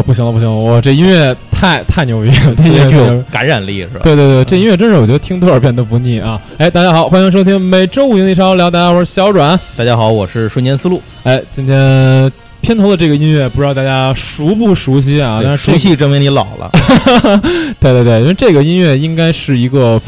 哦，不行了，不行了，我这音乐太太牛逼了，这音乐具有 感染力是吧？对对对，这音乐真是我觉得听多少遍都不腻啊！哎，大家好，欢迎收听每周五英语超聊，大家好，我是小阮。大家好，我是瞬间思路，哎，今天片头的这个音乐，不知道大家熟不熟悉啊？但是熟悉证明你老了。对对对，因为这个音乐应该是一个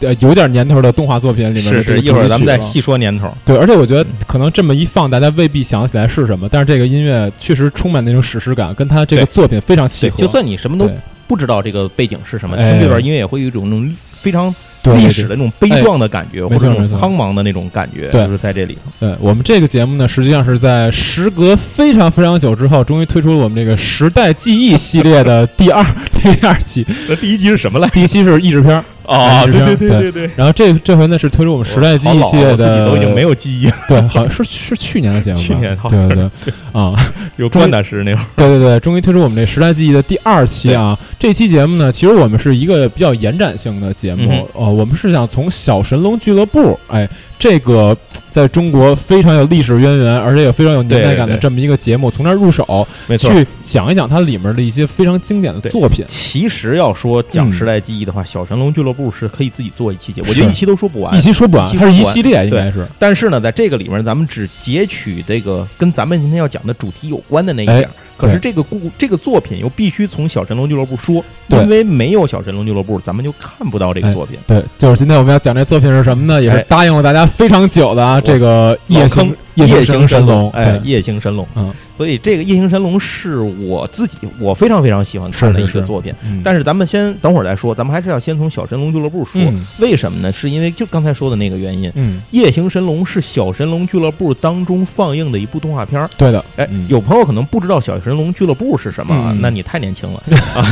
呃有点年头的动画作品里面的是是，这个一会儿咱们再细说年头。对，而且我觉得嗯可能这么一放，大家未必想得起来是什么，但是这个音乐确实充满那种史诗感，跟他这个作品非常契，合。就算你什么都不知道这个背景是什么，哎听这段音乐也会有一种那种非常历史的那种悲壮的感觉，或者那种苍茫的那种感觉，对就是在这里头。对我们这个节目呢，实际上是在时隔非常非常久之后，终于推出了我们这个时代记忆系列的第二 第二期。那第一集是什么来？第一期是译制片儿，哦，是这样对对对对。然后这这回呢是推出我们时代记忆系列的自己的，都已经没有记忆了，对，好像是是去年的节目吧？去年好对对对啊，有关大师那会儿。对对对，终于推出我们这时代记忆的第二期啊！这期节目呢，其实我们是一个比较延展性的节目嗯，呃，我们是想从小神龙俱乐部，哎，这个在中国非常有历史渊源，而且也非常有年代感的这么一个节目，从那儿入手，没错。去讲一讲它里面的一些非常经典的对作品。其实要说讲嗯时代记忆的话，小神龙俱乐部是可以自己做一期节目，我觉得一期都说不完一。期说不完，它是一系列，应该是但是呢，在这个里面，咱们只截取这个跟咱们今天要讲的主题有关的那一点可是这个故这个作品又必须从小神龙俱乐部说，对因为没有小神龙俱乐部，咱们就看不到这个哎作品。对，就是今天我们要讲这作品是什么呢？也是哎答应了大家非常久的啊，这个夜行坑夜行神神龙，哎，夜行神龙。嗯，所以这个夜行神龙是我自己我非常非常喜欢看的一个作品。嗯但是咱们先等会儿再说，咱们还是要先从小神龙俱乐部说。嗯为什么呢？是因为就刚才说的那个原因，嗯，夜行神龙是小神龙俱乐部当中放映的一部动画片儿。对的，哎嗯，有朋友可能不知道小神龙俱乐部是什么那你太年轻了啊！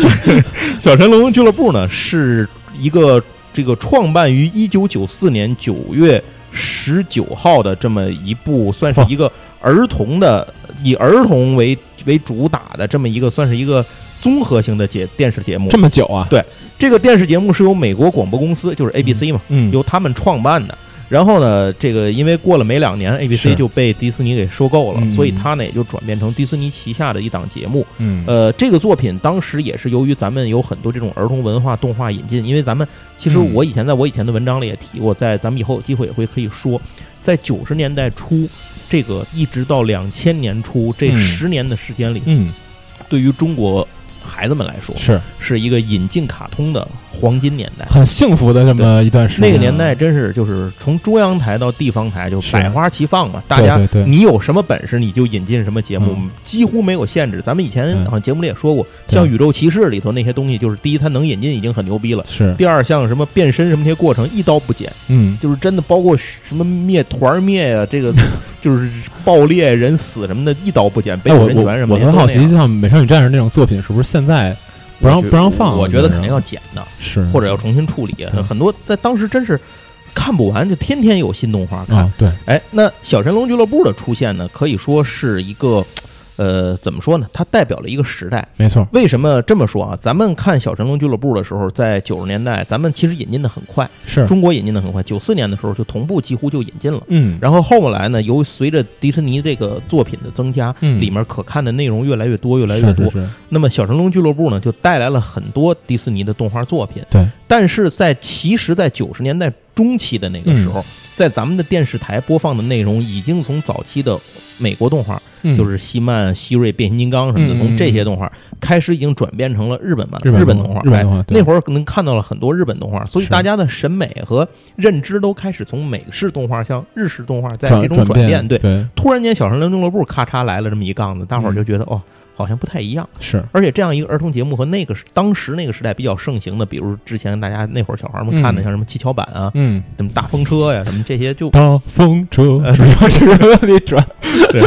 小神龙俱乐部呢是一个这个创办于一九九四年九月十九号的这么一部，算是一个儿童的以儿童为为主打的这么一个，算是一个综合性的节电视节目这。么久啊？对这个电视节目是由美国广播公司，就是 ABC 嘛，嗯，由他们创办的。然后呢，这个因为过了没两年，ABC 就被迪士尼给收购了，嗯。所以它呢也就转变成迪士尼旗下的一档节目。嗯。呃，这个作品当时也是由于咱们有很多这种儿童文化动画引进，因为咱们其实嗯我以前在我以前的文章里也提过，在咱们以后有机会也会可以说，在九十年代初，这个一直到两千年初这嗯。十年的时间里，嗯。对于中国孩子们来说，是是一个引进卡通的黄金年代。很幸福的这么一段时间啊。那个年代真是就是从中央台到地方台就百花齐放嘛，大家你有什么本事你就引进什么节目嗯，几乎没有限制。咱们以前嗯好像节目里也说过，对像《宇宙骑士》里头那些东西，就是第一它能引进已经很牛逼了，是第二像什么变身什么这些过程一刀不剪，嗯就是真的包括什么灭团灭呀，这个 就是爆裂人死什么的，一刀不剪，北哎，斗我我人拳什么的。我很好奇，像《美少女战士》那种作品，是不是现在不让不让放？我觉得肯定要剪的，是或者要重新处理。很多在当时真是看不完，就天天有新动画看。哦，对，哎，那小神龙俱乐部的出现呢，可以说是一个，呃，怎么说呢？它代表了一个时代。没错，为什么这么说啊？咱们看小神龙俱乐部的时候，在九十年代，咱们其实引进的很快，是中国引进的很快，九四年的时候就同步几乎就引进了。嗯，然后后来呢，由随着迪士尼这个作品的增加，嗯里面可看的内容越来越多，越来越多。是是是那么小神龙俱乐部呢，就带来了很多迪士尼的动画作品。对，但是在其实，在九十年代中期的那个时候，嗯在咱们的电视台播放的内容，已经从早期的美国动画，嗯。就是西曼、希瑞、变形金刚什么的，从这些动画开始，已经转变成了日本漫日本本动画。日本动画哎，对那会儿可能看到了很多日本动画，所以大家的审美和认知都开始从美式动画向日式动画在这种转转变。对，对。突然间小神龙俱乐部咔嚓来了这么一杠子，大伙儿嗯就觉得、哦，好像不太一样。是。而且这样一个儿童节目和那个时当时那个时代比较盛行的，比如之前大家那会儿小孩们看的，嗯像什么七巧板啊、嗯，什么大风车呀、什么这些就，大风车。呃只要是往里转，对，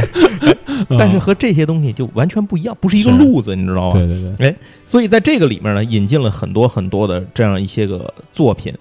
嗯。但是和这些东西就完全不一样，不是一个路子，你知道吗？对对对，所以在这个里面呢，引进了很多很多的这样一些个作品。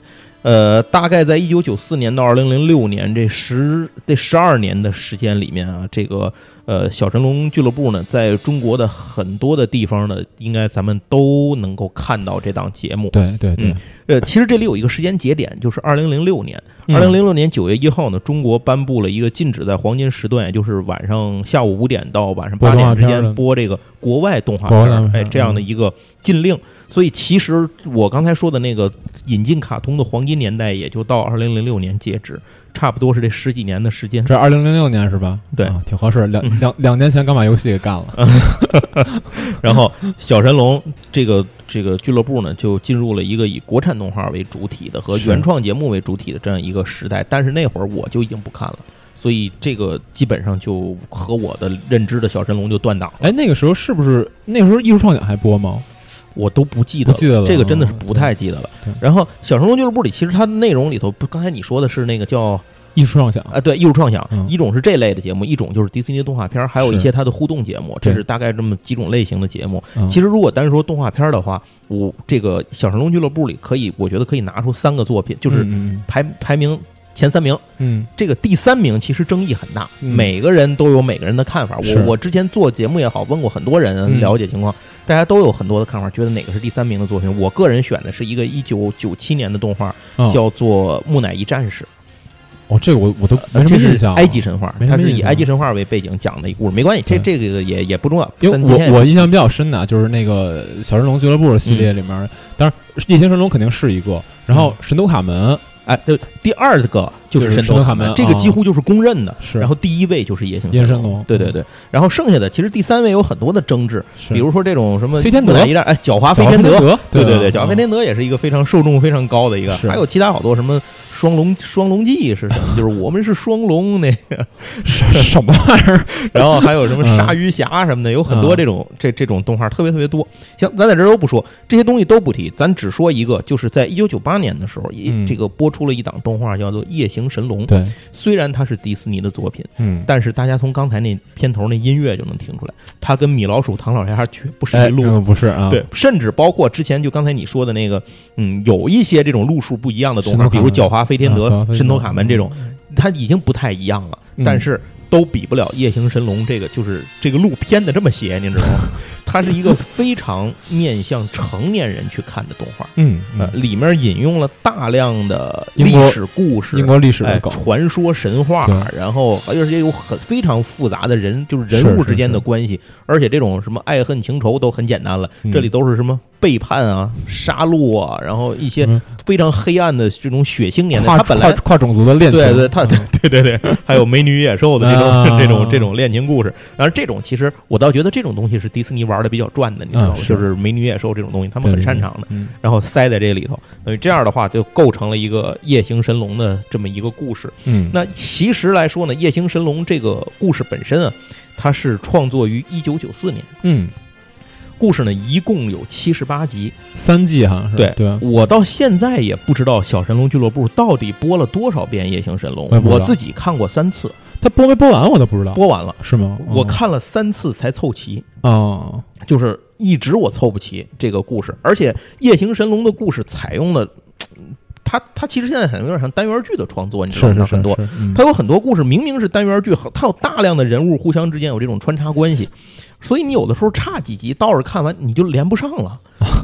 呃，大概在一九九四年到二零零六年这十这十二年的时间里面啊，这个呃，小神龙俱乐部呢，在中国的很多的地方呢，应该咱们都能够看到这档节目。对对对嗯，呃，其实这里有一个时间节点，就是二零零六年。嗯二零零六年九月一号呢，中国颁布了一个禁止在黄金时段，也就是晚上下午五点到晚上播八点之间播这个国外动画片哎，这样的一个禁令。所以其实我刚才说的那个引进卡通的黄金年代，也就到二零零六年截止，差不多是这十几年的时间。这二零零六年是吧？对啊挺合适。两嗯两两年前刚把游戏给干了。然后小神龙这个这个俱乐部呢，就进入了一个以国产动画为主体的和原创节目为主体的这样一个时代。但是那会儿我就已经不看了，所以这个基本上就和我的认知的小神龙就断档了。哎，那个时候是不是那个时候艺术创想还播吗？我都不记得不记得了。这个真的是不太记得了。对。然后小神龙俱乐部里，其实它的内容里头，不，刚才你说的是那个叫艺术创想。啊，对，艺术创想，嗯。一种是这类的节目，一种就是迪士尼的动画片儿，还有一些它的互动节目，这是大概这么几种类型的节目。嗯。其实如果单说动画片儿的话，我这个小神龙俱乐部里可以，我觉得可以拿出三个作品，就是嗯排排名前三名。嗯。这个第三名其实争议很大，嗯。每个人都有每个人的看法。我我之前做节目也好，问过很多人嗯。了解情况，大家都有很多的看法，觉得哪个是第三名的作品。我个人选的是一个一九九七年的动画，嗯，叫做《木乃伊战士》。哦，这个我我都没什这么印象啊。埃及神话，它是以埃及神话为背景讲的一故事，没关系，这这个也也不重要。因为咱今天也我我印象比较深的啊，就是那个小神龙俱乐部系列里面，当然异形神龙肯定是一个，然后神都卡门哎，对，第二个就是神偷卡门这个几乎就是公认的。是，然后第一位就是夜行夜神神龙对对对。然后剩下的其实第三位有很多的争执，比如说这种什么飞天德一战，哎，狡猾飞天德，对对对，狡猾飞天德也是一个非常受众非常高的一个，还有其他好多什么双龙双龙记是什么？就是我们是双龙那个，什么玩意儿？然后还有什么嗯鲨鱼侠什么的，有很多嗯这种这这种动画特别特别多。行，咱在这儿都不说这些东西都不提，咱只说一个，就是在一九九八年的时候，这个播出了一档动画叫做《夜行神龙》。对，虽然它是迪士尼的作品，嗯，但是大家从刚才那片头那音乐就能听出来，它跟米老鼠、唐老鸭绝不是哎，一路嗯不是啊，对，甚至包括之前就刚才你说的那个，嗯，有一些这种路数不一样的动画，比如《狡猾飞天德神偷卡门》这种，它已经不太一样了，嗯但是都比不了《夜行神龙》这个，就是这个路偏的这么邪，你知道吗？它是一个非常面向成年人去看的动画，嗯，里面引用了大量的历史故事，英国历史传说神话，然后而且有很非常复杂的人，就是人是是物之间的是。关系，而且这种什么爱恨情仇都很简单了，嗯。这里都是什么背叛啊、杀戮啊，然后一些嗯。非常黑暗的这种血腥年代。跨他本来跨跨种族的恋情，对对，对对对对，还有美女与野兽的这种、啊。这种这种恋情故事。当然，这种其实我倒觉得这种东西是迪士尼玩的比较转的，你知道吗？就是美女野兽这种东西，他们很擅长的。嗯。然后塞在这里头，等于这样的话就构成了一个夜行神龙的这么一个故事。嗯，那其实来说呢，《夜行神龙》这个故事本身啊，它是创作于一九九四年，嗯，故事呢一共有七十八集。三季好像是对对，我到现在也不知道小神龙俱乐部到底播了多少遍《夜行神龙我自己看过三次，他播没播完我都不知道，播完了，是吗？我看了三次才凑齐。哦，就是一直我凑不齐这个故事，而且《夜行神龙》的故事采用了，它它其实现在很有点像单元剧的创作，你知道吗？很多，它有很多故事明明是单元剧，它有大量的人物互相之间有这种穿插关系，所以你有的时候差几集，倒是看完你就连不上了，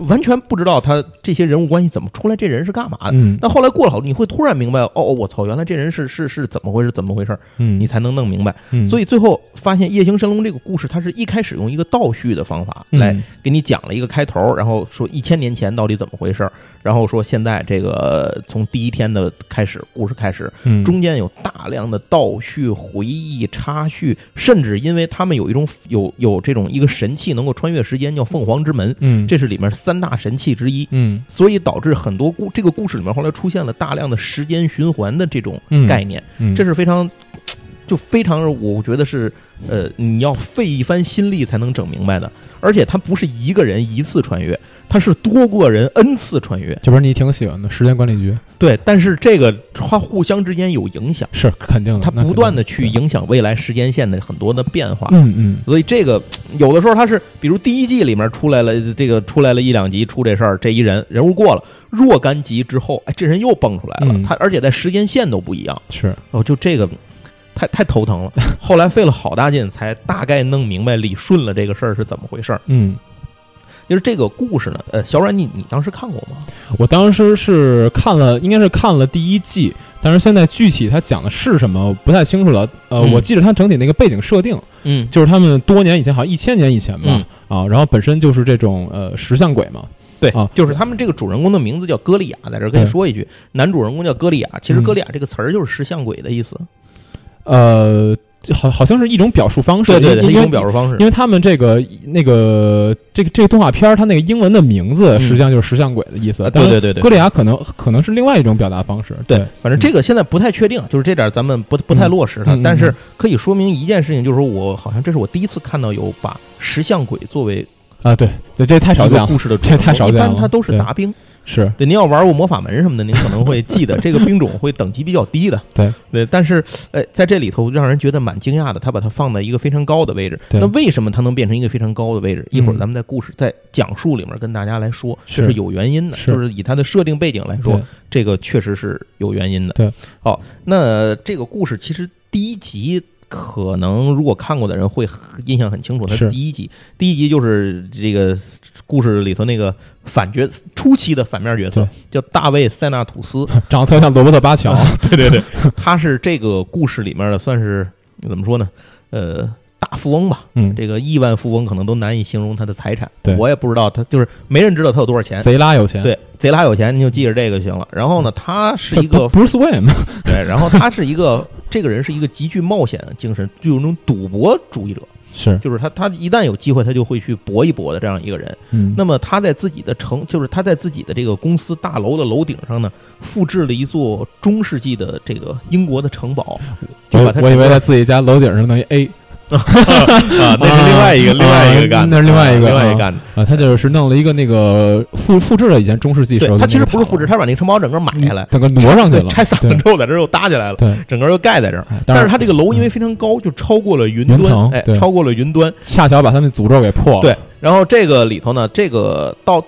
完全不知道他这些人物关系怎么出来，这人是干嘛的。嗯。那后来过了好，你会突然明白，哦，哦我操，原来这人是是是怎么回事，怎么回事，嗯，你才能弄明白。嗯。所以最后发现《夜行神龙》这个故事，它是一开始用一个倒叙的方法来嗯。给你讲了一个开头，然后说一千年前到底怎么回事儿，然后说现在这个呃从第一天的开始，故事开始，嗯。中间有大量的倒叙、回忆、插叙，甚至因为他们有一种有有这种一个神器能够穿越时间，叫凤凰之门，嗯。这是里面三大神器之一。嗯。所以导致很多故这个故事里面后来出现了大量的时间循环的这种嗯。概念，嗯。这是非常 就非常我觉得是呃你要费一番心力才能整明白的，而且它不是一个人一次穿越，它是多个人 n 次穿越，这不是你挺喜欢的时间管理局。对，但是这个它互相之间有影响，是肯定的，它不断的去影响未来时间线的很多的变化。嗯嗯。所以这个有的时候它是，比如第一季里面出来了，这个出来了一两集出这事儿，这一人人物过了若干集之后，哎，这人又蹦出来了，嗯。他而且在时间线都不一样，是。哦，就这个太太头疼了。后来费了好大劲，才大概弄明白理顺了这个事儿是怎么回事儿。嗯，就是这个故事呢，呃，小阮，你你当时看过吗？我当时是看了，应该是看了第一季，但是现在具体它讲的是什么不太清楚了。呃，嗯我记得它整体那个背景设定嗯，就是他们多年以前，好像一千年以前吧，嗯啊，然后本身就是这种呃石像鬼嘛，对啊，就是他们这个主人公的名字叫歌利亚，在这儿跟你说一句，男主人公叫歌利亚，其实嗯歌利亚这个词儿就是石像鬼的意思。呃，好好像是一种表述方式，对对对，一种表述方式因。为他们这个那个这个这个动画片儿，它那个英文的名字嗯实际上就是石像鬼的意思。对对对对哥利亚可能可能是另外一种表达方式。对对，反正这个现在不太确定，就是这点儿咱们不不太落实它，嗯嗯嗯但是可以说明一件事情，就是说我好像这是我第一次看到有把石像鬼作为啊，对对，这太少见了，故事的主太少见了。般它都是杂兵。是对，您要玩过魔法门什么的，您可能会记得 这个兵种会等级比较低的。对对，但是呃，在这里头让人觉得蛮惊讶的，他把它放在一个非常高的位置。对那为什么它能变成一个非常高的位置？一会儿嗯咱们在故事在讲述里面跟大家来说，这是有原因的，是就是以它的设定背景来说，这个确实是有原因的。对，好，那这个故事其实第一集。可能如果看过的人会印象很清楚，它是第一集，第一集就是这个故事里头那个反角初期的反面角色，叫大卫塞纳吐斯。长得特像罗伯特巴乔。对对对，他是这个故事里面的算是怎么说呢？呃，大富翁吧，嗯，这个亿万富翁可能都难以形容他的财产。对我也不知道他就是没人知道他有多少钱。贼拉有钱。，对，贼拉有钱，你就记着这个就行了。然后呢，他是一个 Bruce Wayne。对，然后他是一个这个人是一个极具冒险精神，就有那种赌博主义者，是，就是他他一旦有机会，他就会去搏一搏的这样一个人。嗯，那么他在自己的城，就是他在自己的这个公司大楼的楼顶上呢，复制了一座中世纪的这个英国的城堡，就我把他我以为在自己家楼顶上弄一 A 啊，那是另外一个、啊另外一个干的，那是另外一个另外一啊个干的。啊，他就是弄了一个那个复复制了以前中世纪时候对，他其实不是复制，他把那个城堡整个买下来，整个挪上去了，拆散了之后在这又搭起来了，对，整个又盖在这但是他它这个楼因为非常高，就超过了云云端，哎，超过了云端。恰巧把他那诅咒给破了。对，然后这个里头呢，这个到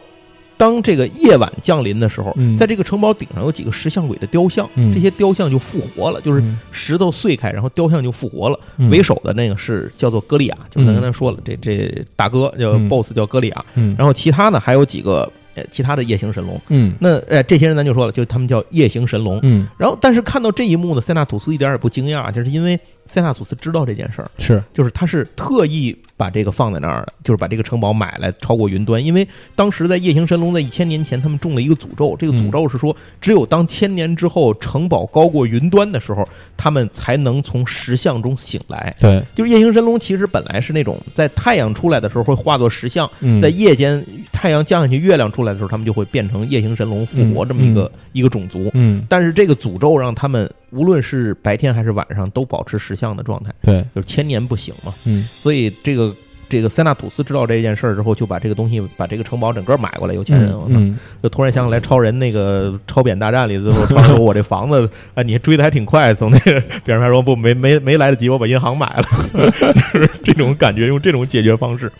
当这个夜晚降临的时候，嗯。在这个城堡顶上有几个石像鬼的雕像，嗯。这些雕像就复活了，就是嗯。石头碎开，然后雕像就复活了。嗯。为首的那个是叫做歌利亚，就是咱嗯刚才说了，这这大哥叫嗯。BOSS 叫歌利亚，嗯。然后其他呢还有几个呃其他的夜行神龙。嗯。那呃这些人咱就说了，就他们叫夜行神龙。嗯。然后但是看到这一幕呢，塞纳吐斯一点儿也不惊讶，就是因为塞纳吐斯知道这件事儿，是。就是他是特意把这个放在那儿的，就是把这个城堡买来超过云端，因为当时在夜行神龙在一千年前，他们中了一个诅咒，这个诅咒是说，只有当千年之后城堡高过云端的时候，他们才能从石像中醒来。对，就是夜行神龙其实本来是那种在太阳出来的时候会化作石像，嗯。在夜间太阳降下去，月亮出来的时候，他们就会变成夜行神龙复活嗯这么一个、一个种族。嗯。但是这个诅咒让他们无论是白天还是晚上都保持石像的状态，对，就是千年不醒嘛。嗯所以这个这个塞纳吐斯知道这件事儿之后，就把这个东西把这个城堡整个买过来。有钱人，嗯就突然想起来超人那个超扁大战里，最后超人说：“我这房子啊，你追的还挺快。”从那个别人还说不没没没来得及，我把银行买了，就是这种感觉，用这种解决方式。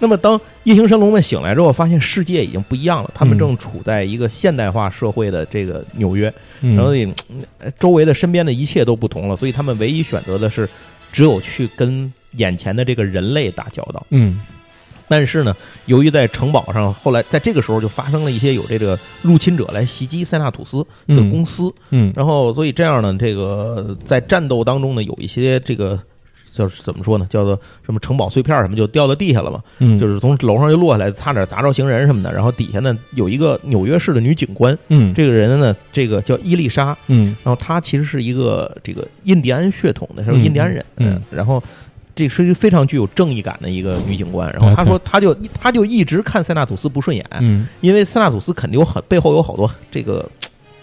那么，当夜行神龙们醒来之后，发现世界已经不一样了，他们嗯。正处在一个现代化社会的这个纽约，嗯，然后周围的身边的一切都不同了，所以他们唯一选择的是，只有去跟眼前的这个人类打交道。嗯。但是呢，由于在城堡上，后来在这个时候就发生了一些有这个入侵者来袭击塞纳土斯的嗯。公司，嗯。然后所以这样呢，这个在战斗当中呢，有一些这个叫怎么说呢，叫做什么城堡碎片什么就掉到地下了嘛，嗯，就是从楼上就落下来，差点砸着行人什么的。然后底下呢有一个纽约市的女警官，嗯。这个人呢，这个叫伊丽莎，嗯。然后她其实是一个这个印第安血统的，她是嗯印第安人，嗯。然后这是一个非常具有正义感的一个女警官。然后她说，她就她就一直看塞纳吐斯不顺眼，嗯，因为塞纳吐斯肯定有很背后有好多这个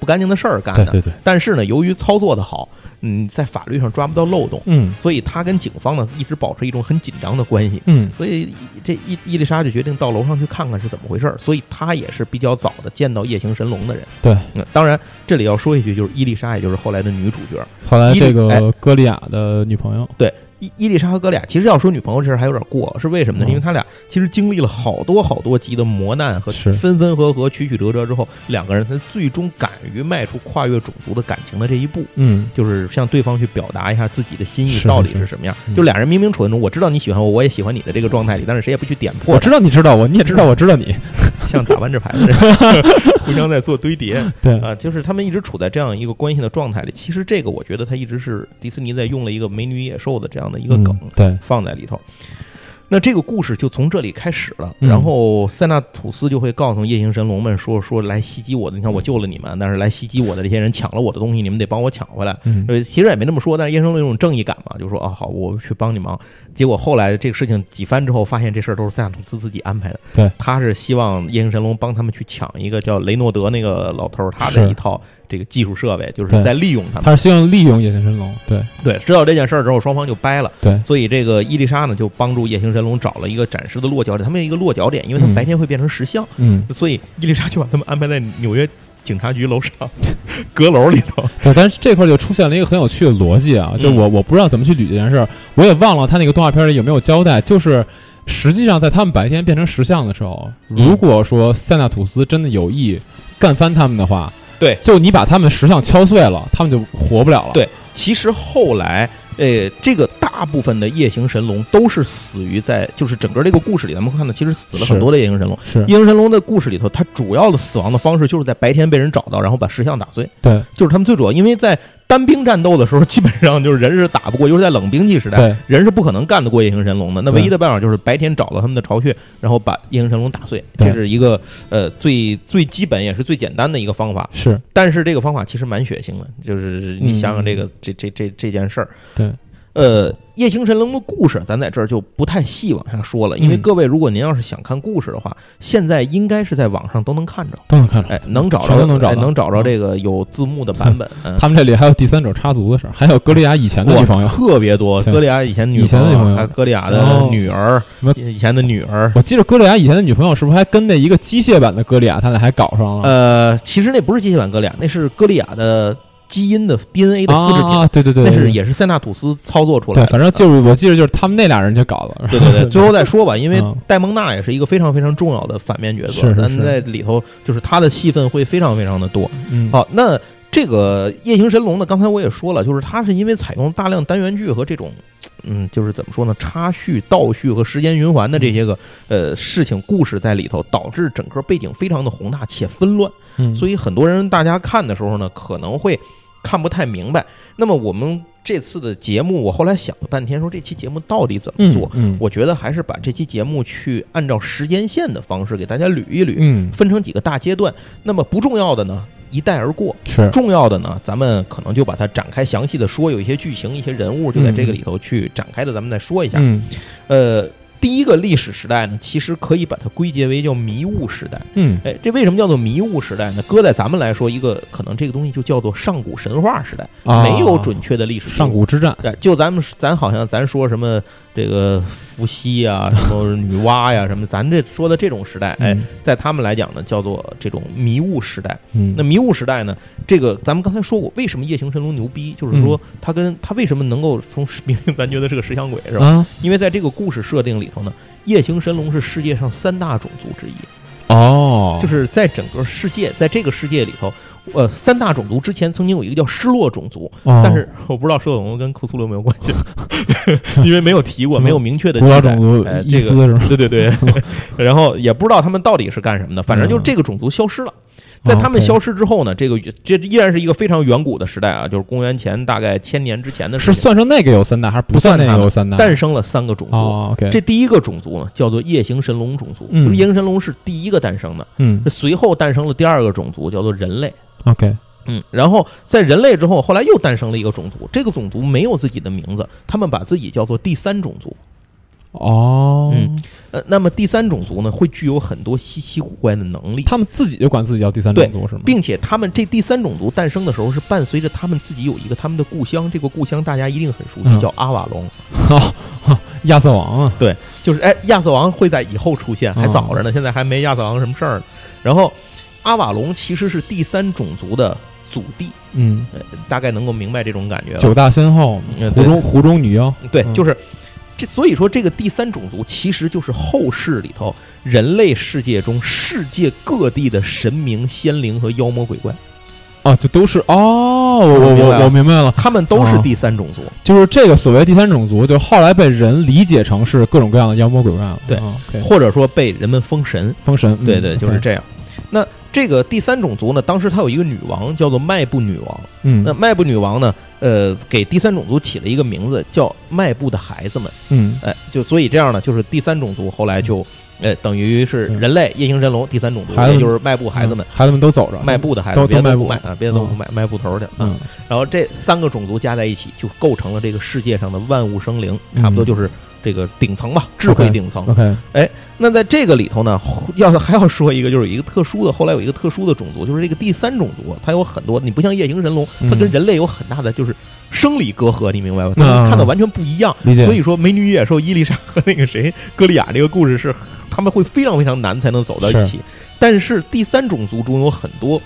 不干净的事儿干的。对对对，但是呢，由于操作的好，嗯，在法律上抓不到漏洞，嗯所以他跟警方呢一直保持一种很紧张的关系。嗯所以这伊伊丽莎就决定到楼上去看看是怎么回事儿，所以他也是比较早的见到夜行神龙的人。对，嗯，当然这里要说一句，就是伊丽莎，也就是后来的女主角。后来这个歌利亚的女朋友，对，伊伊丽莎和哥俩，其实要说女朋友这事儿还有点过，是为什么呢？嗯因为他俩其实经历了好多好多集的磨难和分分合合、曲曲折折之后，两个人才最终敢于迈出跨越种族的感情的这一步。嗯，就是向对方去表达一下自己的心意到底是是什么样。嗯就俩人明明处在那种我知道你喜欢我，我也喜欢你的这个状态里，但是谁也不去点破我知道你知道我，你也知道我知道你，像打完这牌的人，互相在做堆叠 对，啊，就是他们一直处在这样一个关系的状态里。其实这个我觉得他一直是迪士尼在用了一个美女野兽的这样的一个梗嗯对，放在里头。那这个故事就从这里开始了，嗯然后塞纳吐斯就会告诉夜行神龙们说说来袭击我的，你看我救了你们，但是来袭击我的这些人抢了我的东西，你们得帮我抢回来。其实也没那么说，但是夜行龙有种正义感嘛，就说啊好，我去帮你忙。结果后来这个事情几番之后，发现这事儿都是塞纳吐斯自己安排的。对，他是希望夜行神龙帮他们去抢一个叫雷诺德那个老头儿他的一套这个技术设备，就是在利用他们。他是希望利用夜行神龙，对对，知道这件事儿之后，双方就掰了。对，所以这个伊丽莎呢，就帮助夜行神龙找了一个暂时的落脚点。他们有一个落脚点，因为他们嗯白天会变成石像，嗯，所以伊丽莎就把他们安排在纽约警察局楼上 阁楼里头。对，但是这块就出现了一个很有趣的逻辑啊，就是我我不知道怎么去捋这件事儿，我也忘了他那个动画片里有没有交代，就是实际上在他们白天变成石像的时候，嗯如果说塞纳吐斯真的有意干翻他们的话，对就你把他们石像敲碎了，他们就活不了了。对其实后来，呃，这个大部分的夜行神龙都是死于在，就是整个这个故事里，咱们看到，其实死了很多的夜行神龙。是，夜行神龙的故事里头，它主要的死亡的方式就是在白天被人找到，然后把石像打碎，对就是他们最主要，因为在单兵战斗的时候，基本上就是人是打不过，就是在冷兵器时代，对人是不可能干得过夜行神龙的。那唯一的办法就是白天找到他们的巢穴，然后把夜行神龙打碎，这是一个呃最最基本也是最简单的一个方法。是，但是这个方法其实蛮血腥的，就是你想想这个、这这这这件事儿。对，呃，夜行神龙的故事，咱在这儿就不太细往下说了，因为嗯。各位如果您要是想看故事的话，现在应该是在网上都能看着，都能看着，哎，能找着，全都能找能找着嗯。这个有字幕的版本。嗯，他们这里还有第三者插足的事儿，还有歌利亚以前的女朋友。特别多，对。歌利亚以前女朋友还有歌利亚的哦。女儿什么，以前的女儿。我记得歌利亚以前的女朋友是不是还跟那一个机械版的歌利亚，他俩还搞上了？呃，其实那不是机械版歌利亚，那是歌利亚的基因的 DNA 的复制品，啊，对对对，那对是也是塞纳吐斯操作出来对，的。反正就是我记得就是他们那俩人就搞了。对对 对，最后再说吧，因为嗯戴蒙娜也是一个非常非常重要的反面角色，但在里头就是他的戏份会非常非常的多。嗯，好，那这个夜行神龙呢，刚才我也说了，就是它是因为采用大量单元剧和这种，嗯，就是怎么说呢，插叙、倒叙和时间循环的这些个呃事情故事在里头，导致整个背景非常的宏大且纷乱。嗯，所以很多人大家看的时候呢，可能会看不太明白。那么我们这次的节目，我后来想了半天，说这期节目到底怎么嗯做？嗯，我觉得还是把这期节目去按照时间线的方式给大家捋一捋，嗯分成几个大阶段。那么不重要的呢，一带而过；是重要的呢，咱们可能就把它展开详细的说，有一些剧情、一些人物就在这个里头去展开的，咱们再说一下。嗯呃，第一个历史时代呢，其实可以把它归结为叫迷雾时代。嗯哎，这为什么叫做迷雾时代呢？搁在咱们来说，一个可能这个东西就叫做上古神话时代，啊没有准确的历史上。古之战，哎，就咱们咱好像咱说什么这个伏羲呀、什么女娲呀、什么，咱这说的这种时代，哎，嗯在他们来讲呢，叫做这种迷雾时代。嗯，那迷雾时代呢，这个咱们刚才说过，为什么夜行神龙牛逼？就是说他跟他为什么能够从明明咱觉得是个石像鬼是吧？啊因为在这个故事设定里头呢，夜行神龙是世界上三大种族之一。哦，就是在整个世界，在这个世界里头，呃，三大种族之前曾经有一个叫失落种族，哦但是我不知道失落种族跟库苏鲁有没有关系，因为没有提过，嗯没有明确的古记载。老种族哎，这个？对对对，然后也不知道他们到底是干什么的，反正就是这个种族消失了。在他们消失之后呢，这个这依然是一个非常远古的时代啊，就是公元前大概千年之前的事情，是算上那个有三大，还是不算那个有三大？诞生了三个种族。这第一个种族呢，叫做夜行神龙种族，嗯就是夜行神龙是第一个诞生的。嗯随后诞生了第二个种族，叫做人类。，OK，嗯，然后在人类之后，后来又诞生了一个种族，这个种族没有自己的名字，他们把自己叫做第三种族。哦，嗯呃，那么第三种族呢，会具有很多稀奇古怪的能力，他们自己就管自己叫第三种族是吗？并且他们这第三种族诞生的时候是伴随着他们自己有一个他们的故乡，这个故乡大家一定很熟悉，嗯叫阿瓦隆。亚瑟王啊，对就是哎，亚瑟王会在以后出现，还早着呢，现在还没亚瑟王什么事儿呢。然后，阿瓦隆其实是第三种族的祖地，嗯，呃，大概能够明白这种感觉。九大仙后，湖中湖中女妖，对，嗯就是这，所以说这个第三种族其实就是后世里头人类世界中世界各地的神明、仙灵和妖魔鬼怪，啊，就都是哦，我我我明白了我明白了，他们都是啊第三种族。就是这个所谓第三种族，就后来被人理解成是各种各样的妖魔鬼怪了。对或者说被人们封神，封神，嗯对对，就是这样。那这个第三种族呢，当时它有一个女王叫做迈布女王。嗯。那迈布女王呢，呃，给第三种族起了一个名字叫迈布的孩子们。嗯。哎，就所以这样呢，就是第三种族后来就，呃，等于是嗯。人类夜行神龙第三种族，也就是迈步孩子们。嗯，孩子们都走着，迈步的孩子，都别的都迈步不迈啊，别的都不迈，迈步头去。啊，然后这三个种族加在一起，就构成了这个世界上的万物生灵，嗯差不多就是这个顶层吧，智慧顶层。OK，那在这个里头呢，要是还要说一个，就是有一个特殊的，后来有一个特殊的种族，就是这个第三种族，它有很多，你不像夜行神龙，它跟嗯人类有很大的就是生理隔阂，你明白吧？它嗯们看的完全不一样。所以说，美女与野兽伊丽莎和那个谁歌利亚这个故事是他们会非常非常难才能走到一起。但是第三种族中有很多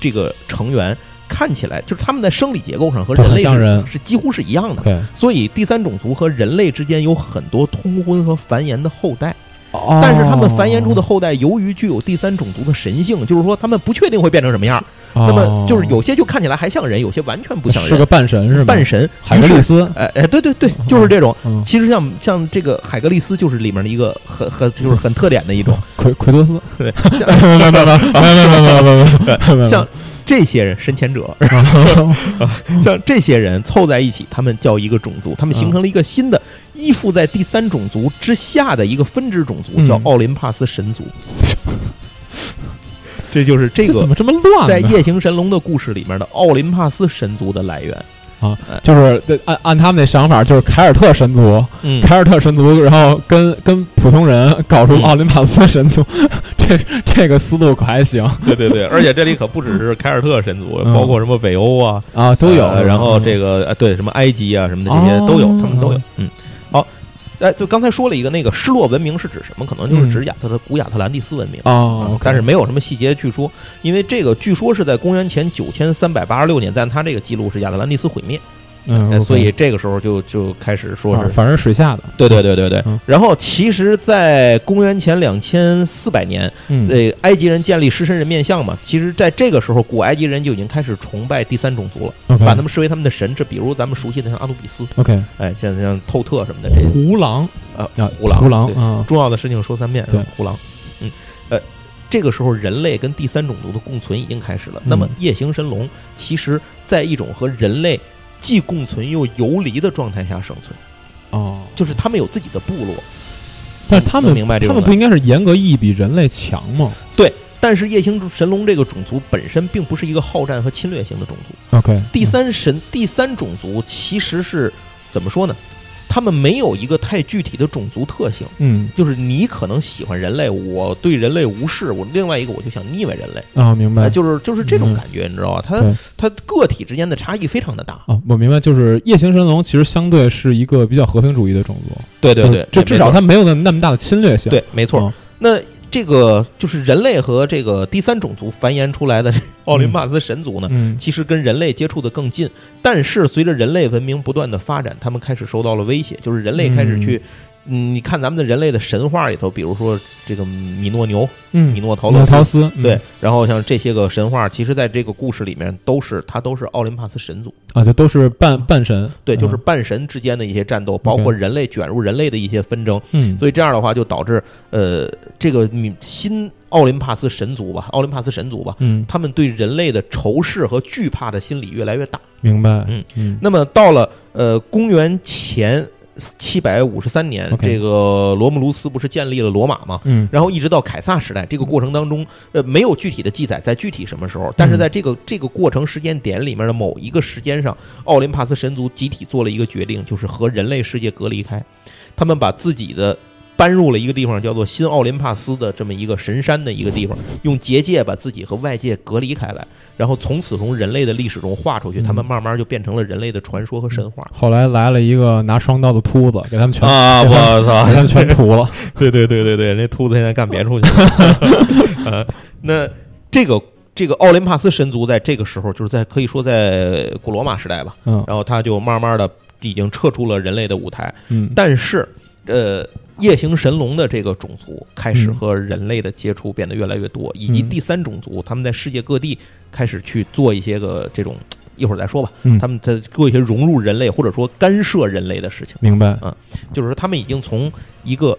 这个成员看起来就是他们在生理结构上和人类是几乎是一样的。所以第三种族和人类之间有很多通婚和繁衍的后代，但是他们繁衍出的后代由于具有第三种族的神性，就是说他们不确定会变成什么样。那么就是有些就看起来还像人，有些完全不像人。是个半神是吧？半神海格力斯。哎哎，对对对，就是这种。其实像像这个海格力斯，就是里面的一个很很就是很特点的一种奎奎托斯。像。这些人深潜者，像这些人凑在一起，他们叫一个种族，他们形成了一个新的依附在第三种族之下的一个分支种族，嗯叫奥林帕斯神族。这就是这个怎么这么乱？在夜行神龙的故事里面的奥林帕斯神族的来源。就是按按他们那想法，就是凯尔特神族，嗯，凯尔特神族，然后跟跟普通人搞出嗯奥林匹斯神族，这这个思路可还行对对对，而且这里可不只是凯尔特神族，嗯包括什么北欧啊，啊，都有。呃然后这个对什么埃及啊什么的这些哦都有，他们都有。嗯，好，哎，就刚才说了一个那个失落文明是指什么？可能就是指亚特的古亚特兰蒂斯文明。哦嗯，但是没有什么细节去说，因为这个据说是在公元前九千三百八十六年，但他这个记录是亚特兰蒂斯毁灭，嗯所以这个时候就就开始说是啊反正水下的，对对对对对嗯。然后其实，在公元前两千四百年，嗯，这埃及人建立狮身人面像嘛，其实在这个时候，古埃及人就已经开始崇拜第三种族了把他们视为他们的神。这比如咱们熟悉的像阿努比斯，OK 哎，像像透特什么的这胡狼啊啊，胡狼胡狼啊，重要的事情说三遍，对胡狼，嗯，呃，这个时候人类跟第三种族的共存已经开始了。嗯那么夜行神龙，其实在一种和人类既共存又游离的状态下生存，哦，就是他们有自己的部落，但是他们明白这个他们不应该是严格意义比人类强吗对但是夜行神龙这个种族本身并不是一个好战和侵略型的种族。？OK，第三神第三种族其实是怎么说呢？他们没有一个太具体的种族特性，嗯。就是你可能喜欢人类，我对人类无视，我另外一个我就想腻歪人类，啊，明白。哎，就是就是这种嗯。感觉，你知道吧？它对。它个体之间的差异非常的大。啊，我明白，就是夜行神龙其实相对是一个比较和平主义的种族，对对对，就至少它它没有那那么大的侵略性。对，没错。嗯那这个就是人类和这个第三种族繁衍出来的奥林 帕斯神族呢，嗯。其实跟人类接触的更近，但是随着人类文明不断的发展，他们开始受到了威胁，就是人类开始去，嗯，你看咱们的人类的神话里头，比如说这个米诺牛、嗯，米诺陶斯，陶斯嗯。对，然后像这些个神话，其实在这个故事里面都是它都是奥林帕斯神族，啊，这都是半半神，对，就是嗯。半神之间的一些战斗，包括人类卷入人类的一些纷争，嗯，所以这样的话就导致呃这个米新奥林帕斯神族吧，奥林帕斯神族吧。嗯，他们对人类的仇视和惧怕的心理越来越大。明白，嗯嗯那么到了呃公元前七百五十三年这个罗慕卢斯不是建立了罗马吗？嗯然后一直到凯撒时代，这个过程当中，呃，没有具体的记载在具体什么时候，但是在这个这个过程时间点里面的某一个时间上，奥林帕斯神族集体做了一个决定，就是和人类世界隔离开，他们把自己的。搬入了一个地方，叫做新奥林帕斯的这么一个神山的一个地方，用结界把自己和外界隔离开来，然后从此从人类的历史中划出去，嗯他们慢慢就变成了人类的传说和神话。后来来了一个拿双刀的秃子，给他们全啊！我操！给他们全屠了。对对对对对，那秃子现在干别处去了。呃，那这个这个奥林帕斯神族在这个时候，就是在可以说在古罗马时代吧，嗯然后他就慢慢的已经撤出了人类的舞台，嗯，但是，呃，夜行神龙的这个种族开始嗯和人类的接触变得越来越多，以及嗯第三种族他们在世界各地开始去做一些个这种，一会儿再说吧，嗯。他们在做一些融入人类或者说干涉人类的事情，明白。嗯就是说他们已经从一个。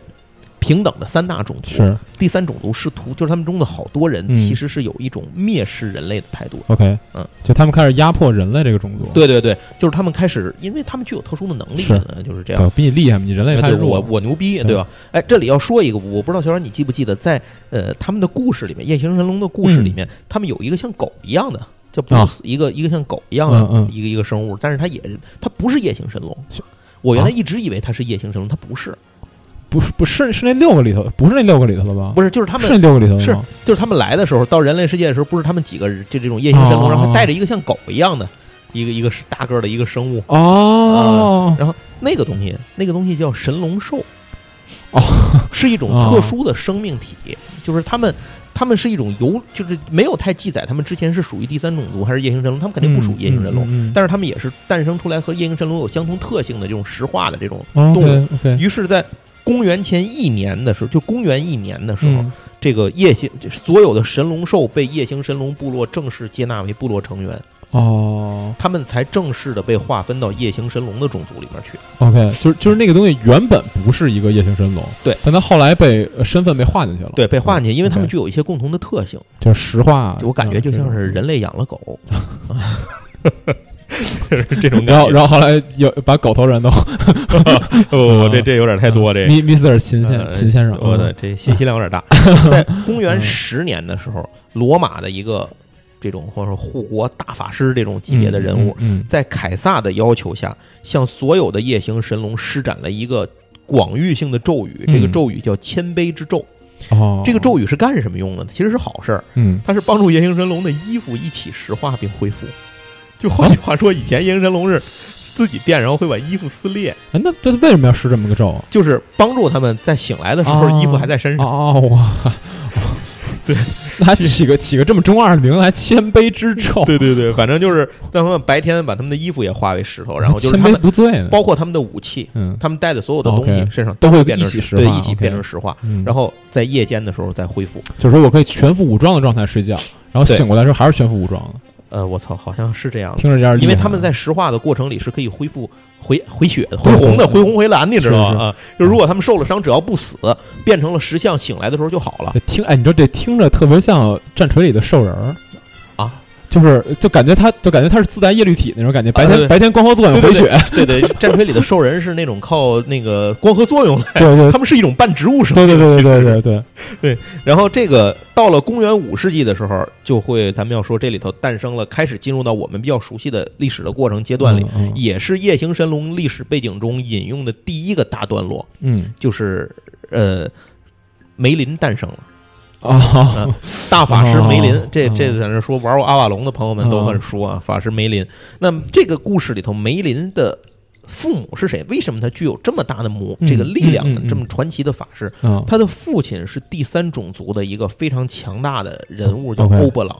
平等的三大种族，是。第三种族是图，就是他们中的好多人嗯。其实是有一种蔑视人类的态度。OK，嗯，就他们开始压迫人类这个种族，对对对，就是他们开始，因为他们具有特殊的能力就是这样。对，比你厉害嘛，你人类太弱我我牛逼，对对吧？哎，这里要说一个，我不知道小冉你记不记得，在呃他们的故事里面，夜行神龙的故事里面，他们有一个像狗一样的，叫布鲁斯，一个一个像狗一样的嗯嗯。一个一个生物，但是它也它不是夜行神龙。我原来啊。一直以为它是夜行神龙，它不是，不是不是是那六个里头，不是那六个里头了吧？不是，就是他是们那六个里头是就是他们来的时候到人类世界的时候，不是他们几个人就这种夜行神龙，哦然后带着一个像狗一样的一个一个是大个儿的一个生物，哦。然后那个东西，那个东西叫神龙兽，哦，是一种特殊的生命体，就是他们，他们是一种由，就是没有太记载他们之前是属于第三种族还是夜行神龙，他们肯定不属于夜行神龙，嗯，但是他们也是诞生出来和夜行神龙有相同特性的这种石化的这种动动物。于是，在公元前一年的时候，就公元一年的时候，嗯。这个夜行所有的神龙兽被夜行神龙部落正式接纳为部落成员，哦。他们才正式的被划分到夜行神龙的种族里面去。，OK，就是就是那个东西原本不是一个夜行神龙，对，但它后来被呃身份被划进去了，对，被划进去，因为他们具有一些共同的特性。就是实话，我感觉就像是。人类养了狗，这种然后然后后来有把狗头人都 后 这这有点太多，这米 Mr 秦先呃秦先生，我的嗯这信息量有点大。在公元十年的时候，罗马的一个这种或者说护国大法师这种级别的人物，嗯在凯撒的要求下，向所有的夜行神龙施展了一个广域性的咒语，这个嗯咒语叫谦卑之咒。嗯哦，这个咒语是干什么用的呢？其实是好事儿，嗯它是帮助夜行神龙的衣服一起石化并恢复。就换句话说，以前夜行神龙是自己变，然后会把衣服撕裂，哎，那这为什么要施这么个咒？啊？就是帮助他们在醒来的时候哦。衣服还在身上。哦，哇，对，那还起个起个这么中二的名字，还谦卑之咒，对对对，反正就是让他们白天把他们的衣服也化为石头，然后就是谦卑他们不醉呢，包括他们的武器，嗯。他们带的所有的东 OK 西身上都会变成一起石对，一起，OK。变成石化，嗯，然后在夜间的时候再恢复。就是说我可以全副武装的状态睡觉，然后对。醒过来的时候还是全副武装的，呃，我操，好像是这样的。听着有点因为他们在石化的过程里是可以恢复回回血的、回红的、回红回蓝，你知道吗？啊，就如果他们受了伤，只要不死，变成了石像，醒来的时候就好了。这听哎，你说这听着特别像战锤里的兽人就是就感觉它就感觉它是自带叶绿体那种感觉，白天对。白天光合作用对对回血，对对，战锤里的兽人是那种靠那个光合作用来，对对。他们是一种半植物生物。对对对其实。对对对，然后这个到了公元五世纪的时候，就会咱们要说这里头诞生了，开始进入到我们比较熟悉的历史的过程阶段里，嗯。也是夜行神龙历史背景中引用的第一个大段落，嗯。就是呃，梅林诞生了。啊大法师梅林哦，这哦。这在那说玩过阿瓦隆的朋友们都很熟啊。法师梅林，那么这个故事里头，梅林的父母是谁？为什么他具有这么大的魔嗯这个力量呢？这么传奇的法师，啊他的父亲是第三种族的一个非常强大的人物，叫欧伯朗。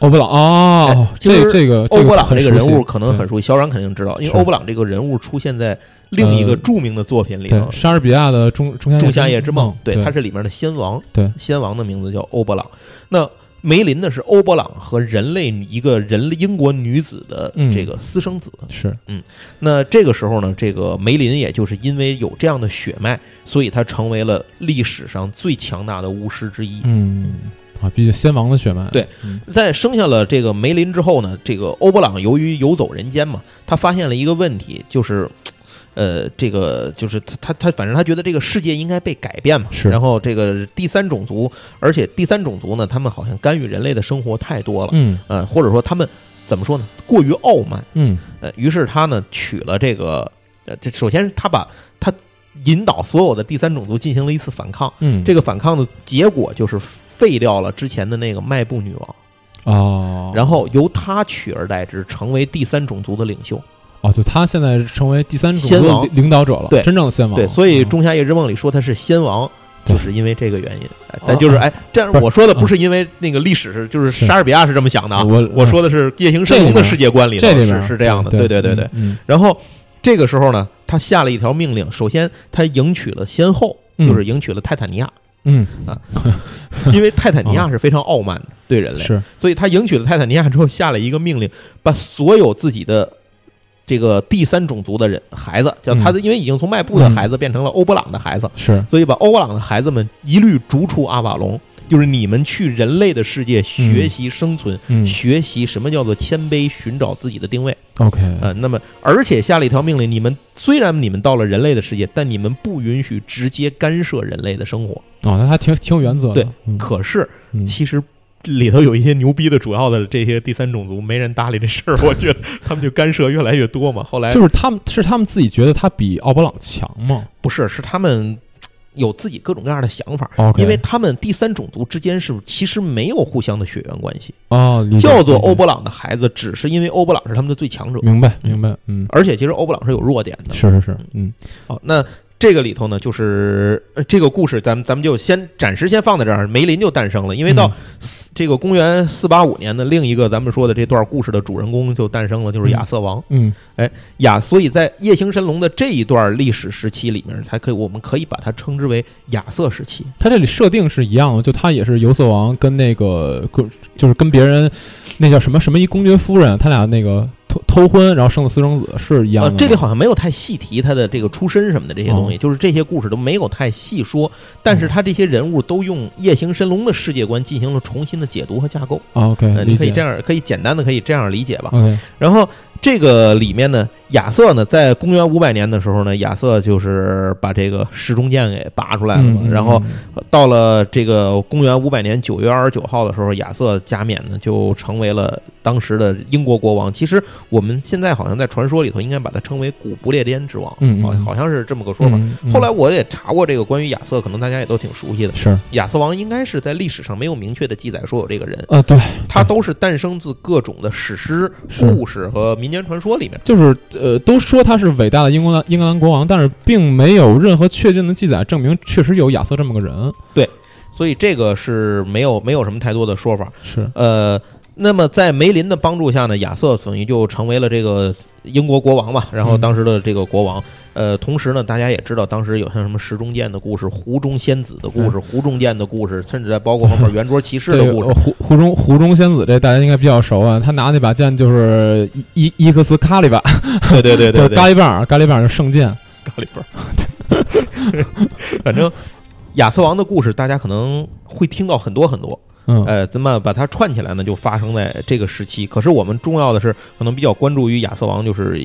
欧布朗哦哎，就是这这个欧布朗这个人物可能很熟悉，小冉肯定知道，因为欧布朗这个人物出现在另一个呃著名的作品里头，对莎士比亚的仲仲《仲夏夏夜之梦》，对对，他是里面的先王，对，先王的名字叫欧伯朗。那梅林呢是欧伯朗和人类一个人英国女子的嗯这个私生子。是嗯那这个时候呢，这个梅林也就是因为有这样的血脉，所以他成为了历史上最强大的巫师之一。嗯啊，毕竟先王的血脉对嗯在生下了这个梅林之后呢，这个欧伯朗由于游走人间嘛，他发现了一个问题，就是，呃，这个就是他他他，反正他觉得这个世界应该被改变嘛。是然后这个第三种族，而且第三种族呢，他们好像干预人类的生活太多了，嗯呃，或者说他们怎么说呢，过于傲慢。嗯呃，于是他呢娶了这个，呃，这首先他把他引导所有的第三种族进行了一次反抗。嗯，这个反抗的结果就是废掉了之前的那个迈布女王。哦，然后由他取而代之，成为第三种族的领袖。哦，就他现在成为第三种领领导者了，对真正的先王。对，所以《嗯仲夏夜之梦》里说他是先王，就是因为这个原因。但就是哎，这样我说的不是因为那个历史是，就是是莎士比亚是这么想的啊。我我说的是夜行神龙的世界观里这是这样的，对对对对。嗯然后这个时候呢，他下了一条命令，首先他迎娶了先后，嗯就是迎娶了泰坦尼亚，嗯，因为泰坦尼亚是非常傲慢的对人类，是所以他迎娶了泰坦尼亚之后，下了一个命令，把所有自己的这个第三种族的人孩子，叫他的，因为已经从迈布的孩子变成了欧布朗的孩子，是，所以把欧布朗的孩子们一律逐出阿瓦隆，就是你们去人类的世界学习生存，嗯。学习什么叫做谦卑，寻找自己的定位。，OK，呃，那么而且下了一条命令，你们虽然你们到了人类的世界，但你们不允许直接干涉人类的生活。哦，那还挺挺有原则的，对嗯，可是嗯。其实里头有一些牛逼的主要的这些第三种族没人搭理这事儿，我觉得他们就干涉越来越多嘛。后来就是他们是他们自己觉得他比奥伯朗强吗不是，是他们有自己各种各样的想法。因为他们第三种族之间是其实没有互相的血缘关系，哦，叫做欧布朗的孩子，只是因为欧布朗是他们的最强者，明白明白，嗯，而且其实欧布朗是有弱点的。是是是，嗯好，那这个里头呢，就是、呃这个故事，咱们咱们就先暂时先放在这儿，梅林就诞生了。因为到嗯四这个公元四八五年的另一个咱们说的这段故事的主人公就诞生了，就是亚瑟王。嗯哎亚，所以在夜行神龙的这一段历史时期里面，才可以我们可以把它称之为亚瑟时期。他这里设定是一样的，就他也是游色王跟那个跟就是跟别人那叫什么什么一公爵夫人，他俩那个偷偷婚，然后生了私生子是一样的。，呃这里好像没有太细提他的这个出身什么的这些东西，哦就是这些故事都没有太细说，但是他这些人物都用夜行神龙的世界观进行了重新的解读和架构。啊 OK，呃，你可以这样，可以简单的可以这样理解吧。OK，然后这个里面呢，亚瑟呢，在公元五百年的时候呢，亚瑟就是把这个石中剑给拔出来了嘛。嗯然后到了这个公元五百年九月二十九号的时候，亚瑟加冕呢，就成为了当时的英国国王。其实我们现在好像在传说里头应该把它称为古不列颠之王，好嗯嗯好像是这么个说法。后来我也查过这个关于亚瑟，可能大家也都挺熟悉的。是亚瑟王应该是在历史上没有明确的记载说有这个人，啊对，他都是诞生自各种的史诗、故事和民间传说里面。就是呃，都说他是伟大的英格兰英格兰国王，但是并没有任何确定的记载证明确实有亚瑟这么个人。对所以这个是没有没有什么太多的说法。是，呃，那么在梅林的帮助下呢，亚瑟等于就成为了这个英国国王嘛。然后嗯当时的这个国王，呃，同时呢，大家也知道当时有像什么石中剑的故事、湖中仙子的故事、湖中剑的故事，甚至在包括后面圆桌骑士的故事。湖湖中湖中仙子这大家应该比较熟啊，他拿那把剑就是伊伊伊克斯卡利巴，对对对就是咖喱棒，咖喱棒是圣剑。咖喱粉儿。反正亚瑟王的故事，大家可能会听到很多很多。嗯，呃，怎么把它串起来呢？就发生在这个时期。可是我们重要的是，可能比较关注于亚瑟王，就是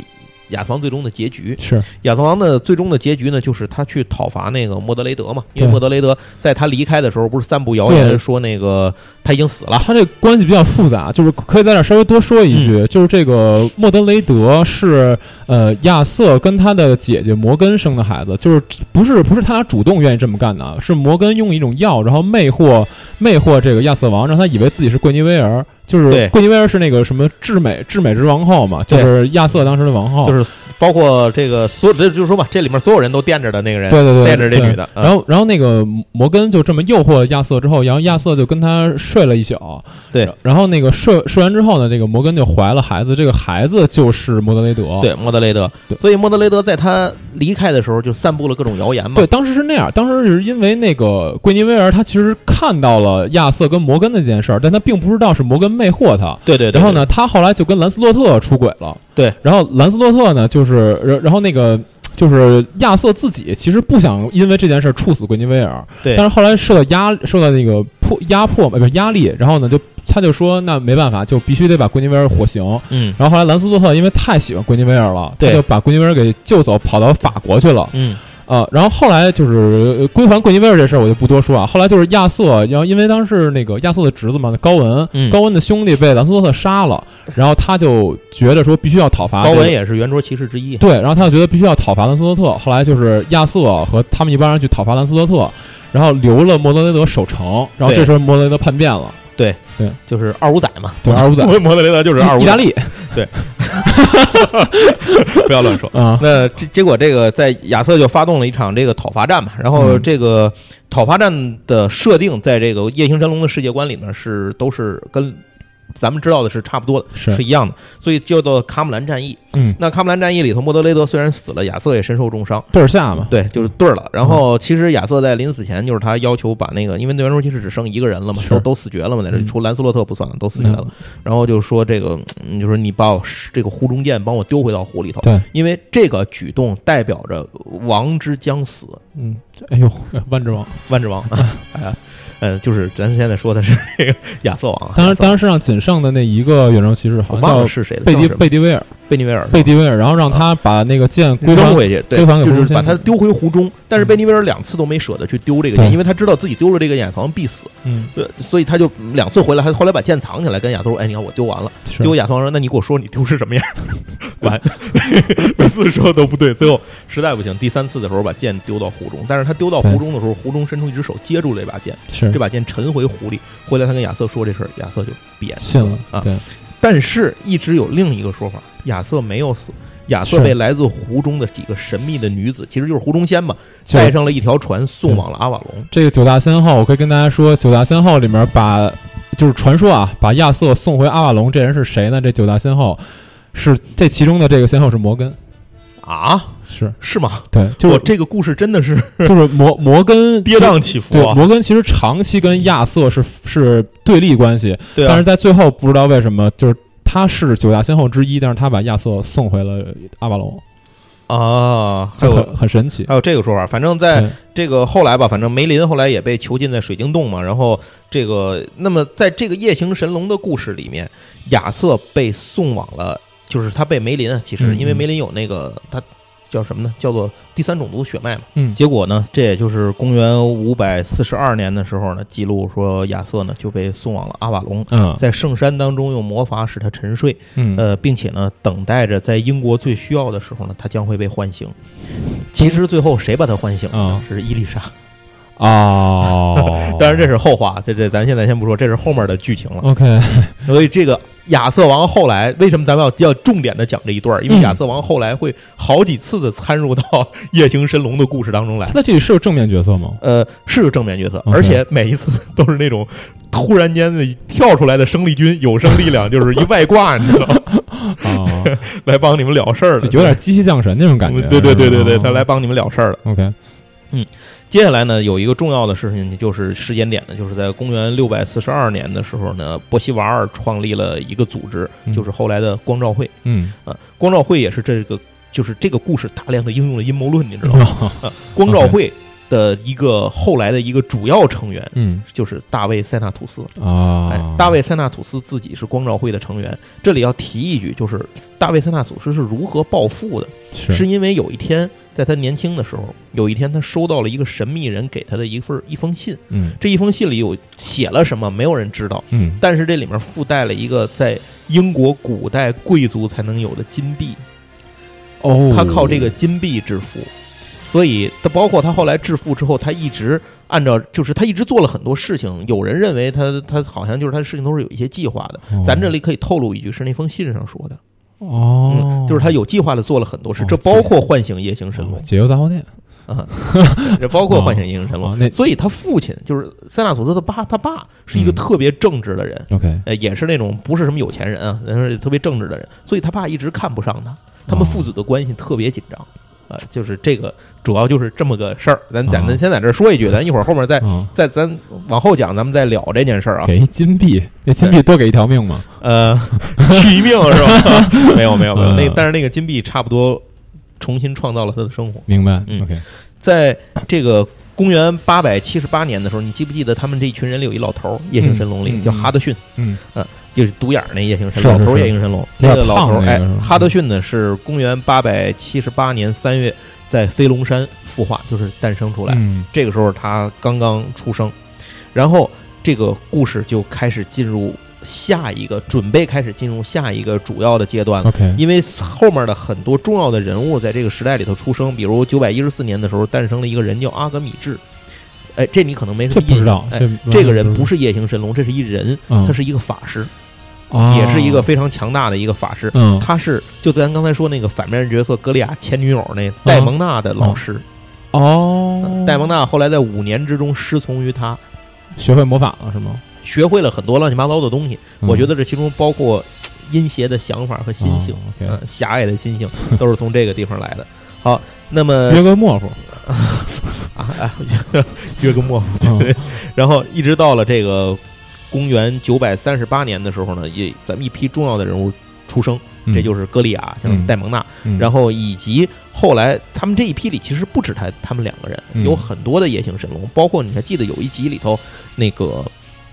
亚瑟王最终的结局。是亚瑟王的最终的结局呢，就是他去讨伐那个莫德雷德嘛。因为莫德雷德在他离开的时候，不是散布谣言说那个他已经死了。他这关系比较复杂，就是可以在这儿稍微多说一句，嗯就是这个莫德雷德是呃亚瑟跟他的姐姐摩根生的孩子，就是不是不是他俩主动愿意这么干的啊，是摩根用一种药，然后魅惑魅惑这个亚瑟王，让他以为自己是桂尼维尔，就是对。桂尼维尔是那个什么至美至美之王后嘛，就是亚瑟当时的王后，就是包括这个所有，这就是说吧，这里面所有人都惦着的那个人，对对对，惦着这女的。嗯然后，然后那个摩根就这么诱惑亚瑟之后，然后亚瑟就跟他睡了一宿。对，然后那个睡睡完之后呢，这个摩根就怀了孩子，这个孩子就是莫德雷德。对莫德雷德。对，所以莫德雷德在他离开的时候就散布了各种谣言嘛。对，当时是那样，当时是因为那个桂尼维尔他其实看到了亚瑟跟摩根的这件事儿，但他并不知道是摩根魅惑他。对对对。然后呢，他后来就跟兰斯洛特出轨了。对，然后兰斯洛特呢，就是然然后那个就是亚瑟自己其实不想因为这件事儿处死桂尼维尔，对但是后来受到压受到那个迫压迫呃不是压力，然后呢就他就说那没办法，就必须得把桂尼维尔火刑。嗯然后后来兰斯洛特因为太喜欢桂尼维尔了，他就把桂尼维尔给救走，跑到法国去了。嗯呃，然后后来就是呃归还桂尼威尔这事儿，我就不多说啊。后来就是亚瑟，然后因为当时那个亚瑟的侄子嘛，高文，嗯高文的兄弟被兰斯洛特杀了，然后他就觉得说必须要讨伐、高文。也是圆桌骑士之一。对，然后他就觉得必须要讨伐兰斯洛特。后来就是亚瑟和他们一帮人去讨伐兰斯洛特，然后留了莫德雷德守城。然后这时候莫德雷德叛变了，就是二五仔嘛，对二五仔。摩德雷德就是二五仔。意大利，对。不要乱说。啊，那结结果，这个在亚瑟就发动了一场这个讨伐战嘛，然后嗯。这个讨伐战的设定，在这个夜行神龙的世界观里面，是都是跟咱们知道的是差不多的，是。是一样的，所以叫做卡姆兰战役。嗯，那卡姆兰战役里头，莫德雷德虽然死了，亚瑟也身受重伤，对儿下嘛，对，就是对儿了。然后其实亚瑟在临死前，就是他要求把那个，因为那圆桌骑士只剩一个人了嘛，都都死绝了嘛，在这除兰斯洛特不算，都死绝了。然后就说这个，嗯就说你把我这个湖中剑帮我丢回到湖里头，对，因为这个举动代表着王之将死，嗯，哎呦，万之王，万之王，哎呀，呃，就是咱现在说的是这个亚瑟王啊，当然当然是让仅剩的那一个远征骑士，好像叫是谁的，贝蒂贝蒂威尔，贝尼维尔，贝蒂维尔，然后让他把那个剑归还扔回去，对，归还给就是把他丢回湖中。但是贝尼维尔两次都没舍得去丢这个剑，因为他知道自己丢了这个剑，好像必死。嗯，对，所以他就两次回来，他后来把剑藏起来，跟亚瑟说：“哎，你看我丢完了。”是结果亚瑟说：“那你给我说你丢是什么样？” 完，每次说都不对，最后实在不行，第三次的时候把剑丢到湖中，但是他丢到湖中的时候，湖中伸出一只手接住了这把剑，是这把剑沉回湖里。回来他跟亚瑟说这事儿，亚瑟就扁死信了啊。对，但是，一直有另一个说法，亚瑟没有死。亚瑟被来自湖中的几个神秘的女子，其实就是湖中仙嘛，带上了一条船送往了阿瓦隆。这个九大仙号，我可以跟大家说，九大仙号里面把就是传说啊，把亚瑟送回阿瓦隆，这人是谁呢？这九大仙号是这其中的这个仙号是摩根，啊，是是吗？对，就是我这个故事真的是 就是摩摩根 跌宕起伏！摩根其实长期跟亚瑟是是对立关系，对啊但是，在最后不知道为什么，就是他是九大仙后之一，但是他把亚瑟送回了阿瓦隆，啊，还有就很很神奇。还有这个说法，反正在这个后来吧，反正梅林后来也被囚禁在水晶洞嘛。然后这个，那么在这个夜行神龙的故事里面，亚瑟被送往了，就是他被梅林啊，其实因为梅林有那个他叫什么呢？叫做第三种族血脉嘛。嗯，结果呢，这也就是公元五百四十二年的时候呢，记录说亚瑟呢就被送往了阿瓦隆。嗯在圣山当中用魔法使他沉睡，嗯呃，并且呢，等待着在英国最需要的时候呢，他将会被唤醒。其实最后谁把他唤醒了是伊丽莎。哦，当然这是后话，这这咱现在先不说，这是后面的剧情了。OK，所以这个亚瑟王后来为什么咱们要要重点的讲这一段？因为嗯亚瑟王后来会好几次的参入到 夜行神龙的故事当中来他。这里是有正面角色吗？呃，是有正面角色而且每一次都是那种突然间的跳出来的生力军，有生力量，就是一外挂，你知道吗？啊，来帮你们了事儿的，就有点机器降神那种感觉。对对对对对，他来帮你们了事儿了。OK，接下来呢，有一个重要的事情，就是时间点呢，就是在公元六百四十二年的时候呢，波西瓦尔创立了一个组织，嗯就是后来的光照会嗯，啊。光照会也是这个，就是这个故事大量的应用了阴谋论，你知道吗？光照会的一个后来的一个主要成员嗯就是大卫塞纳吐斯。啊，哎，大卫塞纳吐斯自己是光照会的成员。这里要提一句，就是大卫塞纳图斯是如何暴富的，是是因为有一天，在他年轻的时候，有一天他收到了一个神秘人给他的一份一封信。嗯这一封信里有写了什么，没有人知道，嗯但是这里面附带了一个在英国古代贵族才能有的金币，哦，他靠这个金币致富。所以，他包括他后来致富之后，他一直按照，就是他一直做了很多事情。有人认为他他好像就是他的事情都是有一些计划的。哦咱这里可以透露一句，是那封信上说的，哦。嗯，，就是他有计划的做了很多事，哦这包括唤醒夜行神龙。哦，解忧杂货店啊，这包括唤醒夜行神龙。哦那所以他父亲就是塞纳佐斯的爸，他爸是一个嗯。特别正直的人，OK，呃，也是那种不是什么有钱人啊，但是特别正直的人，所以他爸一直看不上他，他们哦。父子的关系特别紧张。啊，就是这个，主要就是这么个事儿。咱咱哦咱先在这儿说一句，咱一会儿后面再嗯，再咱往后讲，咱们再聊这件事儿啊。给一金币，那金币多给一条命吗？呃，续一命是吧？没有没有没有，那嗯但是那个金币差不多重新创造了他的生活。明白嗯？OK，在这个公元八百七十八年的时候，你记不记得他们这一群人里有一老头儿，夜行神龙里、嗯嗯叫哈德逊，嗯就是独眼儿那夜行神龙老头夜行神龙。那个老头儿，哎哈德逊呢是公元八百七十八年三月在飞龙山孵化，就是诞生出来。嗯这个时候他刚刚出生，然后这个故事就开始进入下一个，准备开始进入下一个主要的阶段了。因为后面的很多重要的人物在这个时代里头出生，比如九百一十四年的时候诞生了一个人叫阿格米治，哎，这你可能没什么印象这不知道，哎，这这个人不是，是夜行神龙，这是一人，嗯他是一个法师，啊也是一个非常强大的一个法师。嗯他是就咱刚才说那个反面角色格利亚前女友那戴蒙娜的老师，哦，戴蒙娜后来在五年之中师从于他，学会魔法了是吗？学会了很多乱七八糟的东西。嗯我觉得这其中包括嘖阴邪的想法和心性，嗯，狭隘的心性 都是从这个地方来的。好，那么约个莫夫，啊啊，约个莫夫，嗯对。然后一直到了这个公元九百三十八年的时候呢，也咱们一批重要的人物出生，这就是歌利亚，像嗯戴蒙娜，嗯。然后以及后来他们这一批里其实不止他他们两个人，嗯。有很多的夜行神龙，包括你还记得有一集里头那个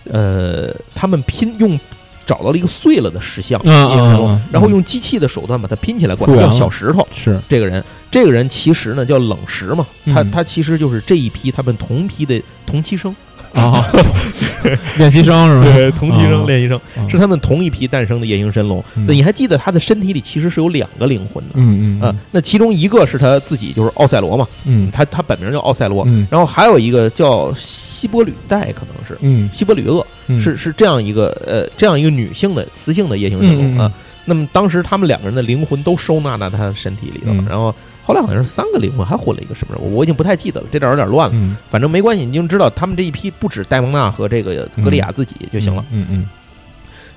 呃，他们拼用。找到了一个碎了的石像，然后用机器的手段把它拼起来，管它叫小石头。是这个人，这个人其实呢叫冷石嘛，他嗯。他其实就是这一批他们同批的同期生，啊 练习生是吧？对，同期生啊练习生啊是他们同一批诞生的夜行神龙。嗯。那你还记得他的身体里其实是有两个灵魂的。嗯嗯啊？那其中一个是他自己，就是奥赛罗嘛，嗯。他他本名叫奥赛罗，嗯。然后还有一个叫希波吕代，可能是。嗯。希波吕厄，嗯。是是这样一个呃这样一个女性的雌性的夜行神龙啊。那么当时他们两个人的灵魂都收纳在他的身体里了，嗯。然后后来好像是三个灵魂，还混了一个什么人，我我已经不太记得了，这点有点乱了。嗯反正没关系，你就知道他们这一批不止戴蒙娜和这个格利亚自己就行了。嗯嗯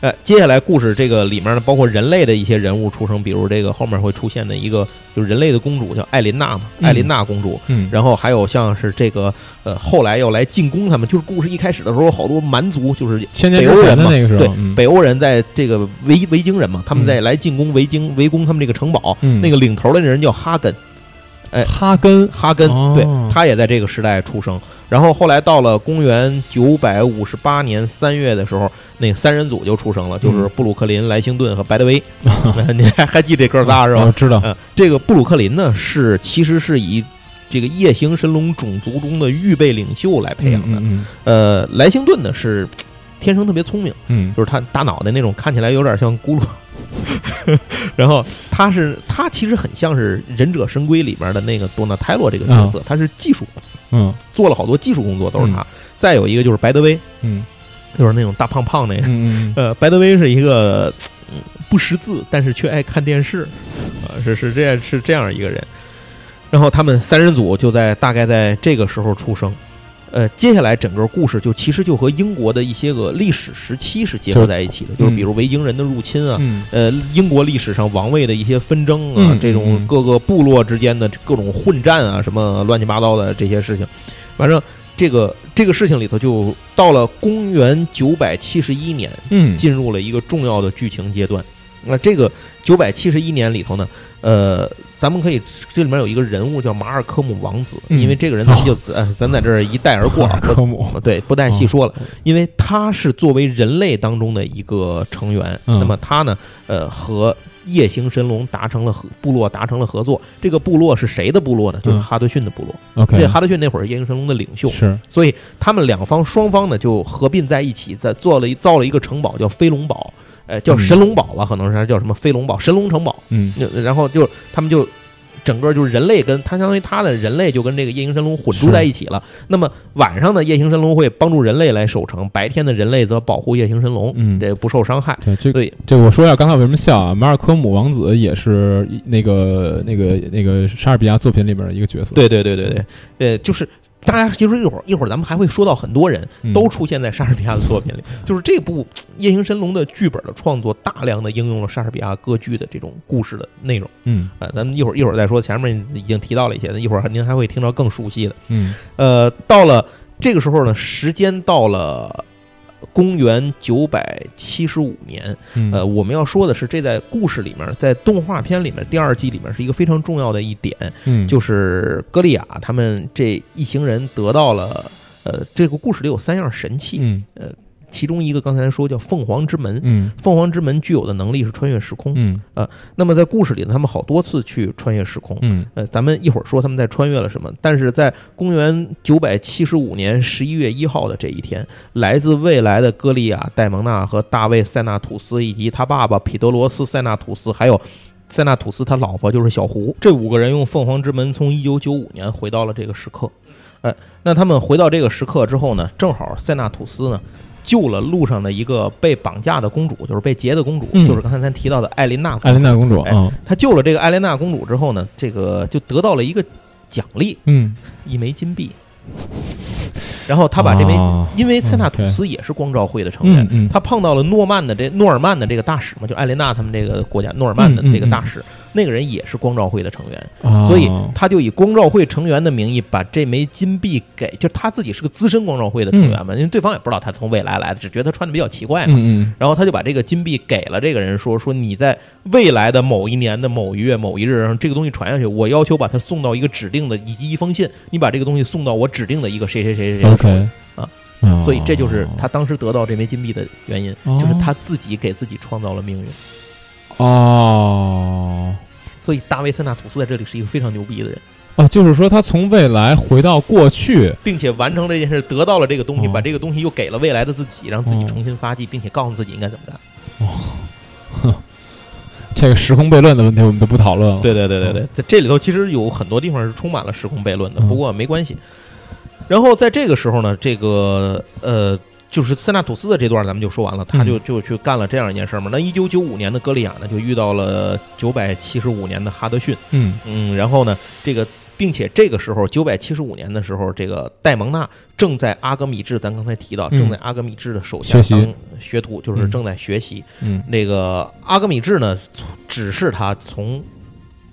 呃，接下来故事这个里面呢，包括人类的一些人物出生，比如这个后面会出现的一个就是人类的公主叫艾琳娜嘛，嗯。艾琳娜公主。嗯，然后还有像是这个呃，后来要来进攻他们，就是故事一开始的时候，好多蛮族就是北欧人嘛，那个时候，对嗯。北欧人在这个维维京人嘛，他们在来进攻维京围攻他们这个城堡，嗯。那个领头的人叫哈根，哈根哈根，哦对他也在这个时代出生。然后后来到了公元九百五十八年三月的时候，那三人组就出生了，就是嗯布鲁克林、莱辛顿和白德威。你 还 还记得这哥仨是吧？我知道，嗯，这个布鲁克林呢是其实是以这个夜行神龙种族中的预备领袖来培养的。嗯呃，莱辛顿呢是天生特别聪明，嗯就是他大脑袋那种看起来有点像咕噜。然后他是他其实很像是《忍者神龟》里边的那个多纳泰洛这个角色，他是技术嗯做了好多技术工作都是他。再有一个就是白德威，嗯就是那种大胖胖那个。呃，白德威是一个嗯不识字，但是却爱看电视，啊、是是这样是这样一个人。然后他们三人组就在大概在这个时候出生。呃，接下来整个故事就其实就和英国的一些个历史时期是结合在一起的，就是比如维京人的入侵啊，嗯。呃，英国历史上王位的一些纷争啊，嗯这种嗯各个部落之间的各种混战啊，什么乱七八糟的这些事情，反正这个这个事情里头，就到了公元九百七十一年，嗯。进入了一个重要的剧情阶段。那这个九百七十一年里头呢，呃，咱们可以这里面有一个人物叫马尔科姆王子，嗯。因为这个人咱们就、呃咱在这儿一带而过啊，科姆。对，不带细说了，哦因为他是作为人类当中的一个成员，嗯。那么他呢，呃，和夜行神龙达成了合部落达成了合作。这个部落是谁的部落呢？就是嗯哈德逊的部落。OK 这哈德逊那会儿是夜行神龙的领袖，是。所以他们两方双方呢就合并在一起，在做了一造了一个城堡，叫飞龙堡，呃，叫嗯神龙堡吧，可能是叫什么飞龙堡、神龙城堡。嗯然后就他们就整个就是人类跟他相当于他的人类就跟这个夜行神龙混住在一起了。那么晚上的，夜行神龙会帮助人类来守城，白天的人类则保护夜行神龙，嗯这不受伤害。对这对，这我说一下，刚才为什么笑啊？马尔科姆王子也是那个那个那个莎士比亚作品里边的一个角色，对对对对对，呃，就是。大家其实一会儿一会儿咱们还会说到很多人嗯都出现在莎士比亚的作品里，就是这部《夜行神龙》的剧本的创作，大量的应用了莎士比亚歌剧的这种故事的内容。嗯啊、咱们一会儿一会儿再说，前面已经提到了一些，一会儿您还会听到更熟悉的。嗯呃，到了这个时候呢，时间到了公元九百七十五年。嗯呃，我们要说的是，这在故事里面，在动画片里面第二季里面是一个非常重要的一点，嗯就是歌利亚他们这一行人得到了。呃，这个故事里有三样神器，嗯其中一个刚才说叫凤凰之门，嗯。凤凰之门具有的能力是穿越时空。嗯。那么在故事里呢，他们好多次去穿越时空，嗯。呃，咱们一会儿说他们在穿越了什么，但是在公元九百七十五年十一月一号的这一天，来自未来的歌利亚、戴蒙娜和大卫·塞纳吐斯，以及他爸爸彼得罗斯·塞纳吐斯，还有塞纳吐斯他老婆就是小胡，这五个人用凤凰之门从一九九五年回到了这个时刻。哎，那他们回到这个时刻之后呢，正好塞纳吐斯呢，救了路上的一个被绑架的公主，就是被劫的公主，嗯。就是刚才咱提到的艾琳娜公主。艾琳娜公主，他救了这个艾琳娜公主之后呢，这个就得到了一个奖励，嗯，一枚金币。然后他把这枚，啊因为塞纳吐斯也是光照会的成员，嗯嗯，他碰到了诺曼的这诺尔曼的这个大使嘛，就艾琳娜他们这个国家诺尔曼的这个大使，那个人也是光照会的成员，啊所以他就以光照会成员的名义把这枚金币给，就他自己是个资深光照会的成员嘛，因为对方也不知道他从未来来的，只觉得他穿的比较奇怪嘛，然后他就把这个金币给了这个人，说说你在未来的某一年的某一月某一日让这个东西传下去，我要求把它送到一个指定的以及一封信，你把这个东西送到我指定的一个谁谁谁谁谁手里。啊啊，所以这就是他当时得到这枚金币的原因，哦就是他自己给自己创造了命运。哦所以大卫·塞纳吐斯在这里是一个非常牛逼的人，啊，就是说他从未来回到过去，并且完成这件事，得到了这个东西，哦。把这个东西又给了未来的自己，让自己哦重新发迹，并且告诉自己应该怎么干。哦。这个时空悖论的问题我们就不讨论了。对对对对对，在这里头其实有很多地方是充满了时空悖论的，嗯。不过没关系。然后在这个时候呢，这个呃，就是塞纳吐斯的这段咱们就说完了，他就就去干了这样一件事嘛。那一九九五年的歌利亚呢，就遇到了九百七十五年的哈德逊，嗯嗯，然后呢，这个。并且这个时候，九百七十五年的时候，这个戴蒙娜正在阿格米治，咱刚才提到，嗯正在阿格米治的手下当学徒，就是嗯正在学习。嗯那个阿格米治呢，指示他从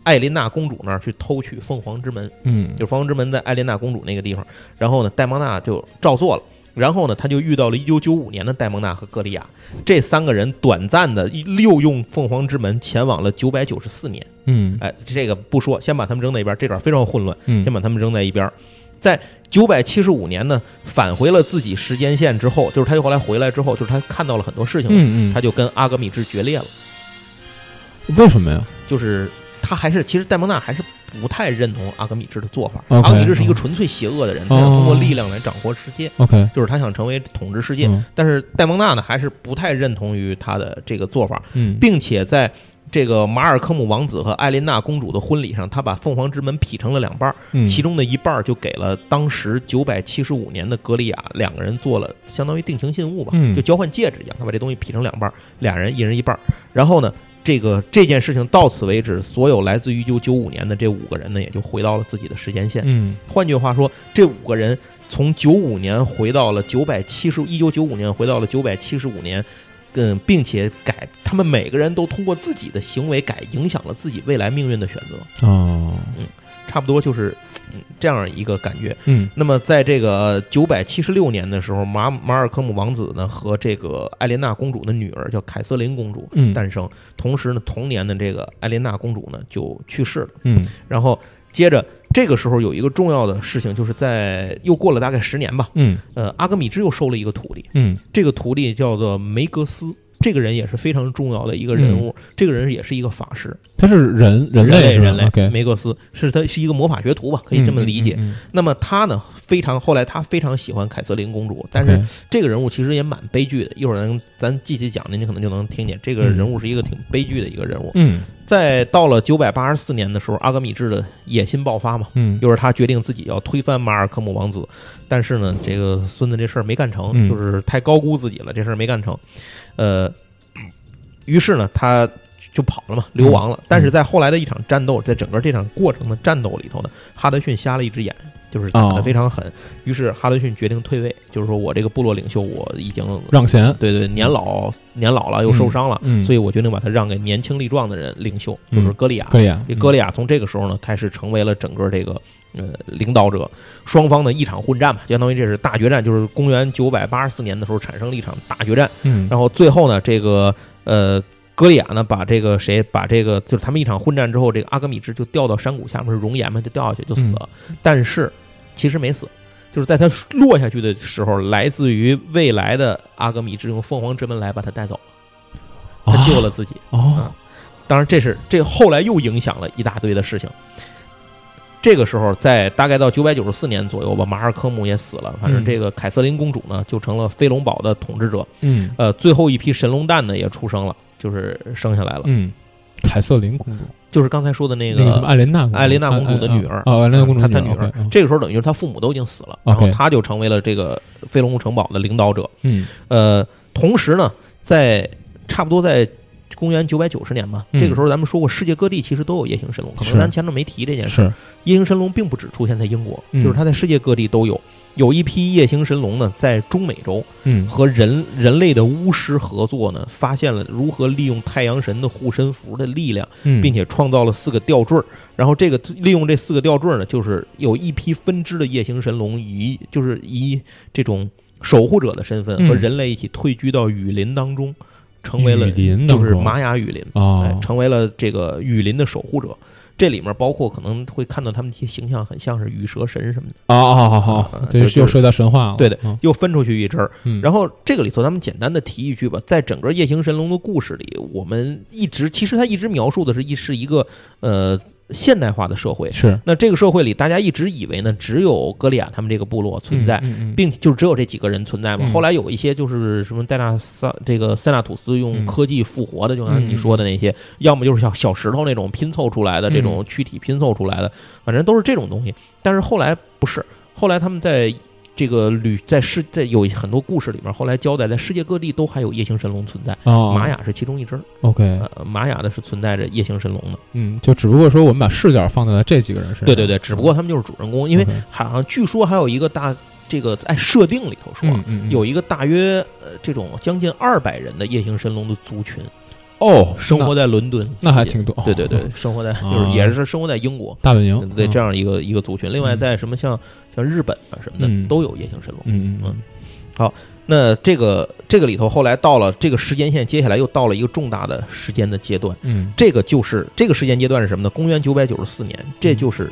艾琳娜公主那儿去偷取凤凰之门，嗯就是凤凰之门在艾琳娜公主那个地方。然后呢，戴蒙娜就照做了。然后呢，他就遇到了一九九五年的戴蒙娜和格利亚这三个人，短暂的六用凤凰之门前往了九百九十四年。嗯哎，这个不说，先把他们扔在一边，这段非常混乱，嗯先把他们扔在一边。在九百七十五年呢，返回了自己时间线之后，就是他又后来回来之后，就是他看到了很多事情，嗯嗯，他就跟阿格米治决裂了。为什么呀？就是他还是其实戴蒙娜还是不太认同阿格米治的做法。阿格米治是一个纯粹邪恶的人，他想通过力量来掌握世界，OK，就是他想成为统治世界。嗯但是戴蒙娜呢，还是不太认同于他的这个做法，嗯，并且在这个马尔科姆王子和艾琳娜公主的婚礼上，他把凤凰之门劈成了两半儿，嗯其中的一半儿就给了当时九百七十五年的格利亚，两个人做了相当于定情信物吧，嗯就交换戒指一样，他把这东西劈成两半儿，俩人一人一半儿。然后呢，这个这件事情到此为止，所有来自于一九九五年的这五个人呢，也就回到了自己的时间线。嗯。换句话说，这五个人从九五年回到了九百七十，一九九五年回到了九百七十五年，嗯，并且改，他们每个人都通过自己的行为改影响了自己未来命运的选择，哦。嗯差不多就是嗯这样一个感觉。嗯。那么在这个九百七十六年的时候，马马尔科姆王子呢和这个艾莲娜公主的女儿叫凯瑟琳公主嗯。诞生，同时呢，同年的这个艾莲娜公主呢就去世了。嗯。然后接着这个时候有一个重要的事情，就是在又过了大概十年吧，嗯。呃，阿格米芝又收了一个徒弟，嗯。这个徒弟叫做梅格斯。这个人也是非常重要的一个人物，这个人也是一个法师，他是人人类类人类梅格斯是他是一个魔法学徒吧，可以这么理解。嗯那么他呢，非常后来他非常喜欢凯瑟琳公主，但是这个人物其实也蛮悲剧的。一会儿咱咱继续讲，您可能就能听见这个人物是一个挺悲剧的一个人物。嗯在到了九百八十四年的时候，阿格米治的野心爆发嘛，嗯。又是他决定自己要推翻马尔科姆王子，但是呢，这个孙子这事儿没干成，嗯。就是太高估自己了，这事儿没干成，呃，于是呢，他就跑了嘛，流亡了。但是在后来的一场战斗，在整个这场过程的战斗里头呢，哈德逊瞎了一只眼，就是打哦得非常狠。于是哈德逊决定退位，就是说我这个部落领袖我已经让贤对对年老年老了又受伤了，嗯所以我决定把他让给年轻力壮的人领袖，就是歌利亚。这歌利亚从这个时候呢开始成为了整个这个呃领导者，双方呢一场混战嘛，相当于这是大决战，就是公元九百八十四年的时候产生了一场大决战，嗯然后最后呢这个呃。歌利亚呢，把这个谁，把这个就是他们一场混战之后，这个阿格米治就掉到山谷下面是熔岩嘛，就掉下去就死了。但是其实没死，就是在他落下去的时候，来自于未来的阿格米之用凤凰之门来把他带走了，他救了自己。哦当然，这是这后来又影响了一大堆的事情。这个时候，在大概到九百九十四年左右吧，马尔科姆也死了。反正嗯这个凯瑟琳公主呢，就成了飞龙堡的统治者。嗯呃，最后一批神龙蛋呢，也出生了，就是生下来了。嗯凯瑟琳公主，就是刚才说的那那个艾琳娜艾莲娜公主的女儿哦，艾琳娜公主她她女儿这个时候等于是她父母都已经死了，然后她就成为了这个飞龙城堡的领导者。嗯呃，同时呢，在差不多在公元九百九十年吧，嗯这个时候咱们说过，世界各地其实都有夜行神龙，可能咱前头没提这件事。是夜行神龙并不只出现在英国，嗯就是它在世界各地都有。有一批夜行神龙呢，在中美洲嗯和人人类的巫师合作呢，发现了如何利用太阳神的护身符的力量，嗯，并且创造了四个吊坠儿。然后这个利用这四个吊坠儿呢，就是有一批分支的夜行神龙以就是以这种守护者的身份嗯和人类一起退居到雨林当中，成为了林就是玛雅雨林，啊哦，成为了这个雨林的守护者。这里面包括可能会看到他们一些形象很像是羽蛇神什么的，哦哦好好这就又涉及到神话了，对的嗯。又分出去一支然后这个里头，咱们简单的提一句吧，在整个夜行神龙的故事里，我们一直其实他一直描述的是一是一个呃现代化的社会。是那这个社会里，大家一直以为呢，只有格里亚他们这个部落存在，嗯嗯并就只有这几个人存在嘛。嗯后来有一些就是什么戴纳萨这个塞纳图斯用嗯科技复活的，就像你说的那些，要么就是小小石头那种拼凑出来的嗯这种躯体拼凑出来的，反正都是这种东西。但是后来不是，后来他们在。这个旅在世在有很多故事里面，后来交代在世界各地都还有夜行神龙存在，哦，玛雅是其中一只。OK，呃，玛雅的是存在着夜行神龙的。嗯，就只不过说我们把视角放在了这几个人身上，对对对，只不过他们就是主人公，因为好像据说还有一个大这个在设定里头说，有一个大约呃这种将近二百人的夜行神龙的族群，哦，生活在伦敦，那那还挺多，对对对哦，，生活在就啊是也是生活在英国，大本营，对嗯。这样一个一个族群。另外，嗯。在什么像像日本啊什么嗯。的都有夜行神龙。嗯嗯好那这个这个里头，后来到了这个时间线，接下来又到了一个重大的时间的阶段。嗯。这个就是这个时间阶段是什么呢？公元九百九十四年，这就是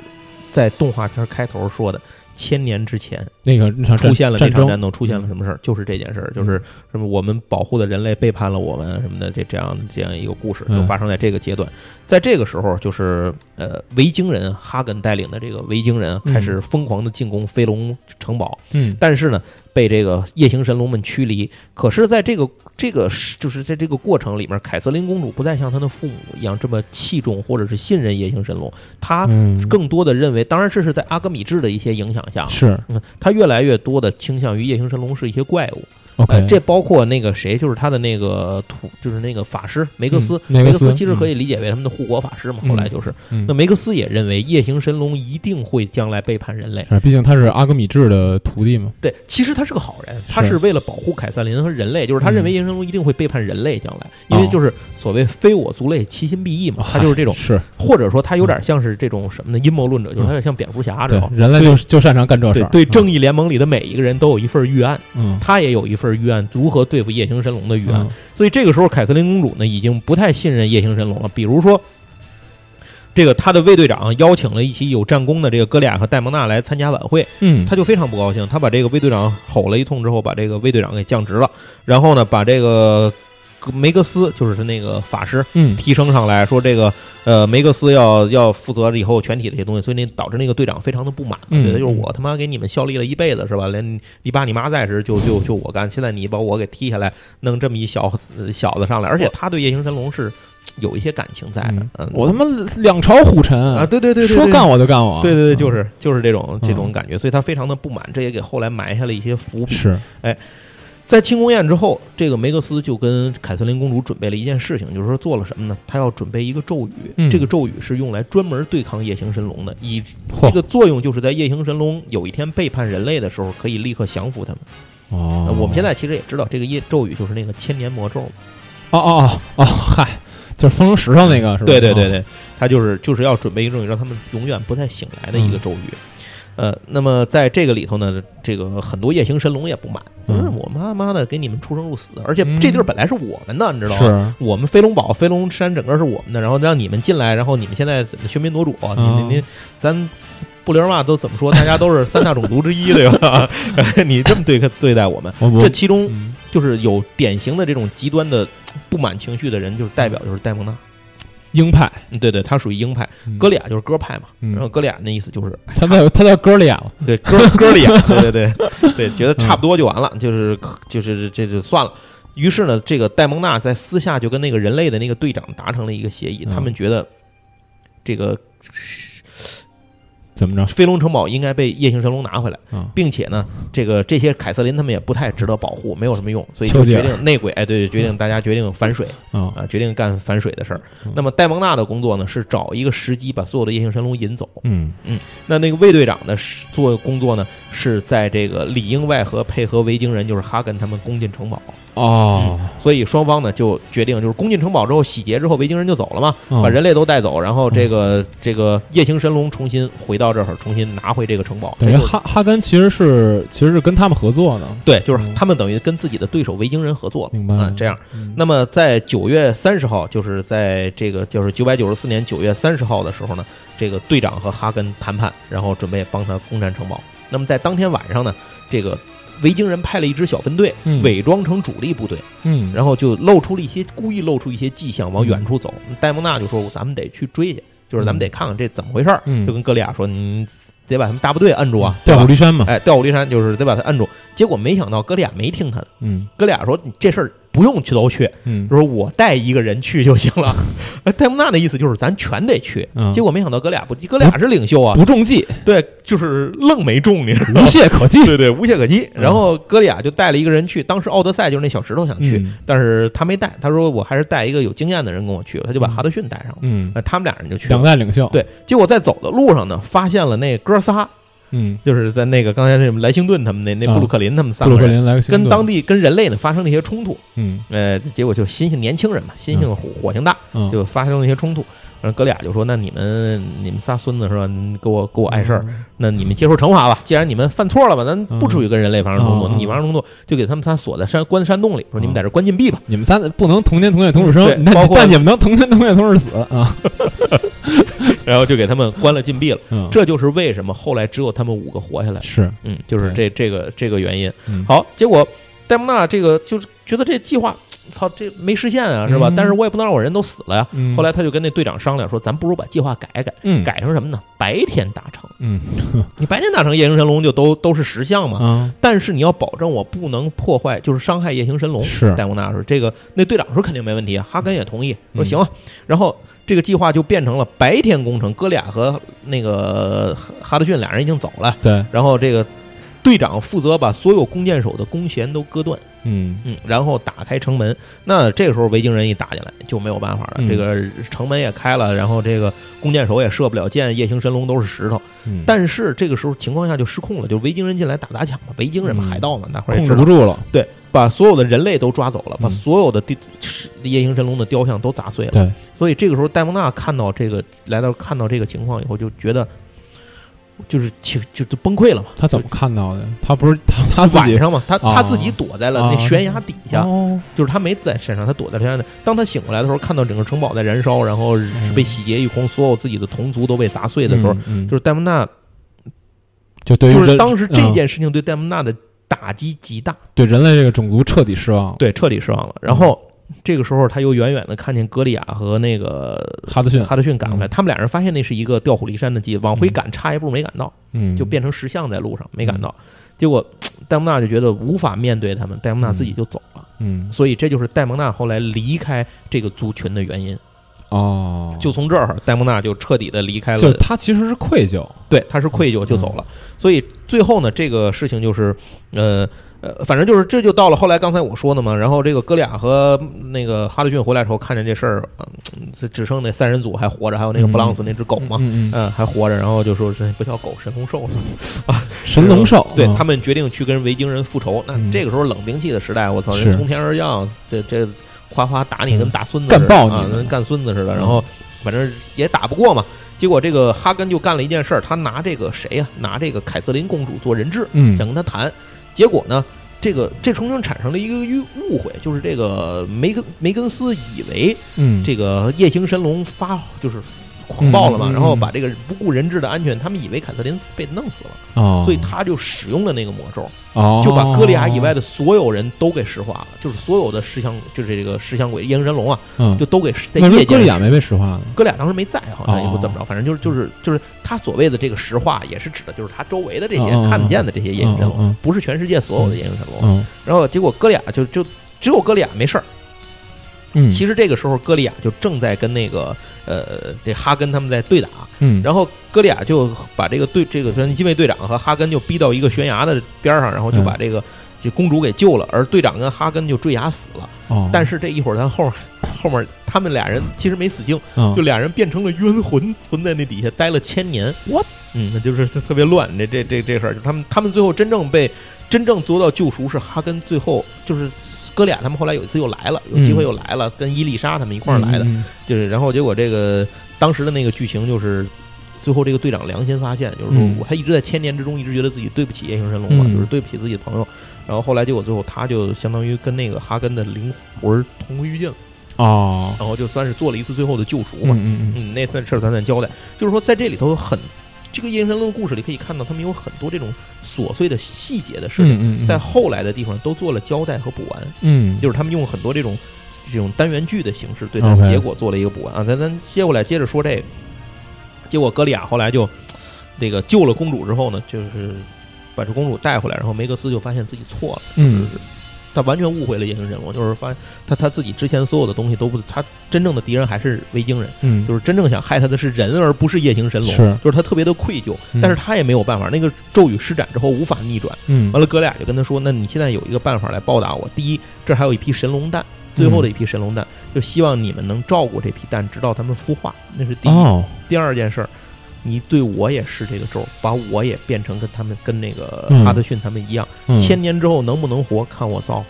在动画片开头说的千年之前那个那场战出现了这，场战斗，出现了什么事儿？就是这件事儿，就是什么我们保护的人类背叛了我们什么的，这这样这样一个故事嗯就发生在这个阶段。在这个时候，就是呃维京人哈根带领的这个维京人开始疯狂的进攻飞龙城堡，嗯但是呢，被这个夜行神龙们驱离。可是，在这个这个就是在这个过程里面，凯瑟琳公主不再像她的父母一样这么器重或者是信任夜行神龙，她嗯，更多的认为，当然这是在阿格米治的一些影响下，是嗯，越来越多的倾向于夜行神龙是一些怪物。OK，呃，这包括那个谁，就是他的那个土，就是那个法师梅克斯。嗯梅克斯斯其实可以，理解为他们的护国法师嘛。嗯后来就是，嗯那梅克斯也认为夜行神龙一定会将来背叛人类。毕竟他是阿格米治的徒弟嘛，对，其实他是个好人，他是是为了保护凯瑟琳和人类，就是他认为嗯夜行神龙一定会背叛人类将来，因为哦就是所谓非我族类，其心必异嘛，他就是这种，是或者说他有点像是这种什么呢？阴谋论者，就是他有点像蝙蝠侠，知对道吗？人类就就擅长干这事对儿，对，正义联盟里的每一个人都有一份预案，嗯他也有一份预案，如何对付夜行神龙的预案。嗯所以这个时候，凯瑟琳公主呢已经不太信任夜行神龙了。比如说，这个他的卫队长邀请了一起有战功的这个哥利亚和戴蒙娜来参加晚会，嗯，他就非常不高兴，他把这个卫队长吼了一通之后，把这个卫队长给降职了，然后呢，把这个梅格斯就是他那个法师嗯。提升上来，说这个呃梅格斯要要负责以后全体的这些东西，所以那导致那个队长非常的不满，嗯。觉得就是我他妈给你们效力了一辈子是吧？连你爸你妈在时就就就我干，现在你把我给踢下来，弄这么一小呃小子上来，而且他对夜行神龙是有一些感情在的嗯，嗯，我他妈两朝虎臣啊，对对对对，说干我就干我，对对对，嗯就是就是这种这种嗯。感觉，所以他非常的不满，这也给后来埋下了一些伏笔。是在庆功宴之后，这个梅克斯就跟凯瑟琳公主准备了一件事情，就是说做了什么呢？他要准备一个咒语，嗯这个咒语是用来专门对抗夜行神龙的，以这个作用就是在夜行神龙有一天背叛人类的时候，可以立刻降服他们。哦呃，我们现在其实也知道，这个夜咒语就是那个千年魔咒。哦哦哦哦，嗨，就是风声石上那个是吧？哦，对对对对，他就是就是要准备一个咒语，让他们永远不再醒来的一个嗯咒语。呃，那么在这个里头呢，这个很多夜行神龙也不满，嗯就是我妈妈的给你们出生入死，而且嗯这地儿本来是我们的，你知道吗？是我们飞龙堡、飞龙山整个是我们的，然后让你们进来，然后你们现在怎么喧宾夺主？你哦你你，咱不灵嘛都怎么说？大家都是三大种族之一，对吧？你这么对对待我们，这其中嗯就是有典型的这种极端的不满情绪的人，就是代表就是戴蒙娜。鹰派，嗯对对，他属于鹰派，嗯。哥利亚就是哥派嘛。嗯。然后哥利亚那意思就是，哎他叫他叫哥利亚了，对哥 哥利亚，对对对。对，觉得差不多就完了，就是就是这就算了。于是呢，这个戴蒙娜在私下就跟那个人类的那个队长达成了一个协议，嗯。他们觉得这个怎么着？飞龙城堡应该被夜行神龙拿回来，啊，并且呢，这个这些凯瑟琳他们也不太值得保护，没有什么用，所以就决定内鬼，哎，对，决定大家决定反水啊，啊，决定干反水的事儿。嗯。那么戴蒙娜的工作呢，是找一个时机把所有的夜行神龙引走。嗯。嗯。那那个卫队长的是做工作呢，是在这个里应外合，配合维京人，就是哈根他们攻进城堡。哦，所以双方呢就决定，就是攻进城堡之后洗劫之后，维京人就走了嘛，嗯把人类都带走，然后这个这个夜行神龙重新回到这儿，重新拿回这个城堡。等于哈哈根其实是其实是跟他们合作的，对，就是嗯他们等于跟自己的对手维京人合作了明白了啊，这样。嗯那么在九月三十号，就是在这个就是九百九十四年九月三十号的时候呢，这个队长和哈根谈判，然后准备帮他攻占城堡。那么在当天晚上呢，这个维京人派了一支小分队，嗯伪装成主力部队，嗯，然后就露出了一些故意露出一些迹象，往远处走。戴蒙娜就说：“咱们得去追去，就是咱们得看看这怎么回事儿。嗯就跟歌利亚说：“你得把他们大部队摁住啊，调虎离山嘛，哎，调虎离山就是得把他摁住。结果没想到歌利亚没听他的，嗯歌利亚说：“你这事儿不用去都去，嗯就说我带一个人去就行了。”哎戴蒙娜的意思就是咱全得去。嗯结果没想到哥俩不，歌利亚是领袖啊，不中计，对，就是愣没中，你知道吗无？懈可击，对对，无懈可击。嗯然后歌利亚就带了一个人去，当时奥德赛就是那小石头想去，嗯但是他没带，他说我还是带一个有经验的人跟我去，他就把哈德逊带上了。嗯，那他们俩人就去两了。代领袖，，对，结果在走的路上呢，发现了那哥仨，嗯，就是在那个刚才那什么莱辛顿他们那那啊布鲁克林他们布鲁克三个人，林来个星顿。跟当地跟人类呢发生了一些冲突。嗯。呃，结果就新兴年轻人嘛，新兴火火性大，嗯，就发生了一些冲突。然后哥俩就说：“那你们你们仨孙子是吧？给我给我碍事儿，那你们接受惩罚吧。既然你们犯错了吧，咱不至于跟人类发生冲突。你发生冲突，就给他们仨锁在山关山洞里，说你们在这关禁闭吧。你们仨不能同年同月同日生，那包括但你们能同年同月同日死啊，然后就给他们关了禁闭了。嗯，这就是为什么后来只有他们五个活下来。是，嗯，就是这这个这个原因。嗯，好，结果戴蒙娜这个就是觉得这计划，操，这没实现啊，是吧？嗯但是我也不能让我人都死了呀。嗯，后来他就跟那队长商量说，咱不如把计划改改，嗯，改成什么呢？白天达成。嗯你白天达成夜行神龙就都都是实像嘛。啊，但是你要保证我不能破坏，就是伤害夜行神龙。是戴蒙娜说这个，那队长说肯定没问题啊，哈根也同意，说嗯行啊。然后这个计划就变成了白天工程，哥俩和那个哈哈德逊俩人已经走了，对，然后这个队长负责把所有弓箭手的弓弦都割断，嗯。嗯，然后打开城门。那这个时候维京人一打进来就没有办法了，嗯。这个城门也开了，然后这个弓箭手也射不了箭，夜行神龙都是石头。嗯，但是这个时候情况下就失控了，就是维京人进来打砸抢嘛，维京人海盗嘛，那会儿也控制不住了，对，把所有的人类都抓走了，把嗯所有的地是夜行神龙的雕像都砸碎了。对，所以这个时候戴蒙娜看到这个来到看到这个情况以后，就觉得就是情就就崩溃了嘛。他怎么看到的？他不是他他自己晚上嘛，他啊他自己躲在了那啊悬崖底下，哦，就是他没在山上，他躲在悬崖底。当他醒过来的时候，看到整个城堡在燃烧，然后被洗劫一空，所有自己的同族都被砸碎的时候，嗯，嗯就是戴蒙娜，就就是当时这嗯件事情对戴蒙娜的打击极大，对人类这个种族彻底失望了。对，彻底失望了。然后这个时候，他又远远的看见格利亚和那个哈德逊，哈德逊赶过来，嗯他们俩人发现那是一个调虎离山的计，往回赶差一步没赶到，嗯，就变成石像在路上没赶到。结果戴蒙娜就觉得无法面对他们，戴蒙娜自己就走了。嗯所以这就是戴蒙娜后来离开这个族群的原因。哦，就从这儿，戴蒙娜就彻底的离开了就。他其实是愧疚，对，他是愧疚就走了。所以最后呢，这个事情就是，呃呃，反正就是这就到了后来刚才我说的嘛。然后这个哥俩和那个哈德逊回来时候，看见这事儿，嗯，这只剩那三人组还活着，还有那个布朗斯那只狗嘛。嗯还活着，然后就说这不叫狗，神龙兽是吗？神龙兽，嗯对他们决定去跟维京人复仇。那嗯这个时候冷兵器的时代，我操，人从天而降，这这夸夸打你跟打孙子干似的啊，爆你嗯跟干孙子似的。然后反正也打不过嘛。结果这个哈根就干了一件事儿，他拿这个谁呀、拿这个凯瑟琳公主做人质，嗯想跟他谈。结果呢，这个这从中产生了一个误误会，就是这个梅根梅根斯以为嗯这个夜行神龙发就是狂暴了嘛，嗯嗯嗯然后把这个不顾人质的安全，他们以为凯瑟琳被弄死了，哦，所以他就使用了那个魔咒，哦就把哥利亚以外的所有人都给石化了，就是所有的石像，就是这个石像鬼夜行神龙啊，嗯就都给在夜间哥利亚没被石化呢？哥俩当时没在，好像也不怎么哦着，反正就是就是就是他所谓的这个石化，也是指的就是他周围的这些看得见的这些夜行神龙不是全世界所有的夜行神龙。嗯然后结果哥俩就就只有哥利亚没事儿。嗯，其实这个时候，歌利亚就正在跟那个呃，这哈根他们在对打，嗯，然后歌利亚就把这个队这个机卫队长和哈根就逼到一个悬崖的边上，然后就把这个这公主给救了，而队长跟哈根就坠崖死了。哦，但是这一会儿，咱后面后面他们俩人其实没死净，嗯就俩人变成了冤魂，存在那底下待了千年。What？嗯，那就是特别乱。这这这这事儿，就他们他们最后真正被真正做到救赎是哈根，最后就是哥俩他们后来有一次又来了，有机会又来了，跟伊丽莎他们一块儿来的，嗯就是然后结果这个当时的那个剧情就是。最后，这个队长良心发现，就是说嗯我他一直在千年之中一直觉得自己对不起夜行神龙嘛，嗯就是对不起自己的朋友。然后后来结果最后他就相当于跟那个哈根的灵魂同归于尽了，哦，然后就算是做了一次最后的救赎嘛。嗯嗯嗯，那次事儿咱再交代，就是说在这里头有很这个夜行神龙的故事里可以看到，他们有很多这种琐碎的细节的事情，在后来的地方都做了交代和补完，嗯。就是他们用很多这种这种单元剧的形式对它 OK 结果做了一个补完啊。咱咱接过来接着说这个，结果格利亚后来就那个救了公主之后呢，就是把这公主带回来，然后梅格斯就发现自己错了，嗯他完全误会了夜行神龙，就是发现他他自己之前所有的东西都不，他真正的敌人还是维京人。嗯，就是真正想害他的是人，而不是夜行神龙。是就是他特别的愧疚，嗯但是他也没有办法。那个咒语施展之后无法逆转。嗯完了，哥俩就跟他说：“那你现在有一个办法来报答我。第一，这儿还有一批神龙蛋，最后的一批神龙蛋，就希望你们能照顾这批蛋，直到它们孵化。那是第一。哦，第二件事儿，你对我也是这个咒，把我也变成跟他们跟那个嗯哈德逊他们一样。嗯千年之后能不能活，看我造化。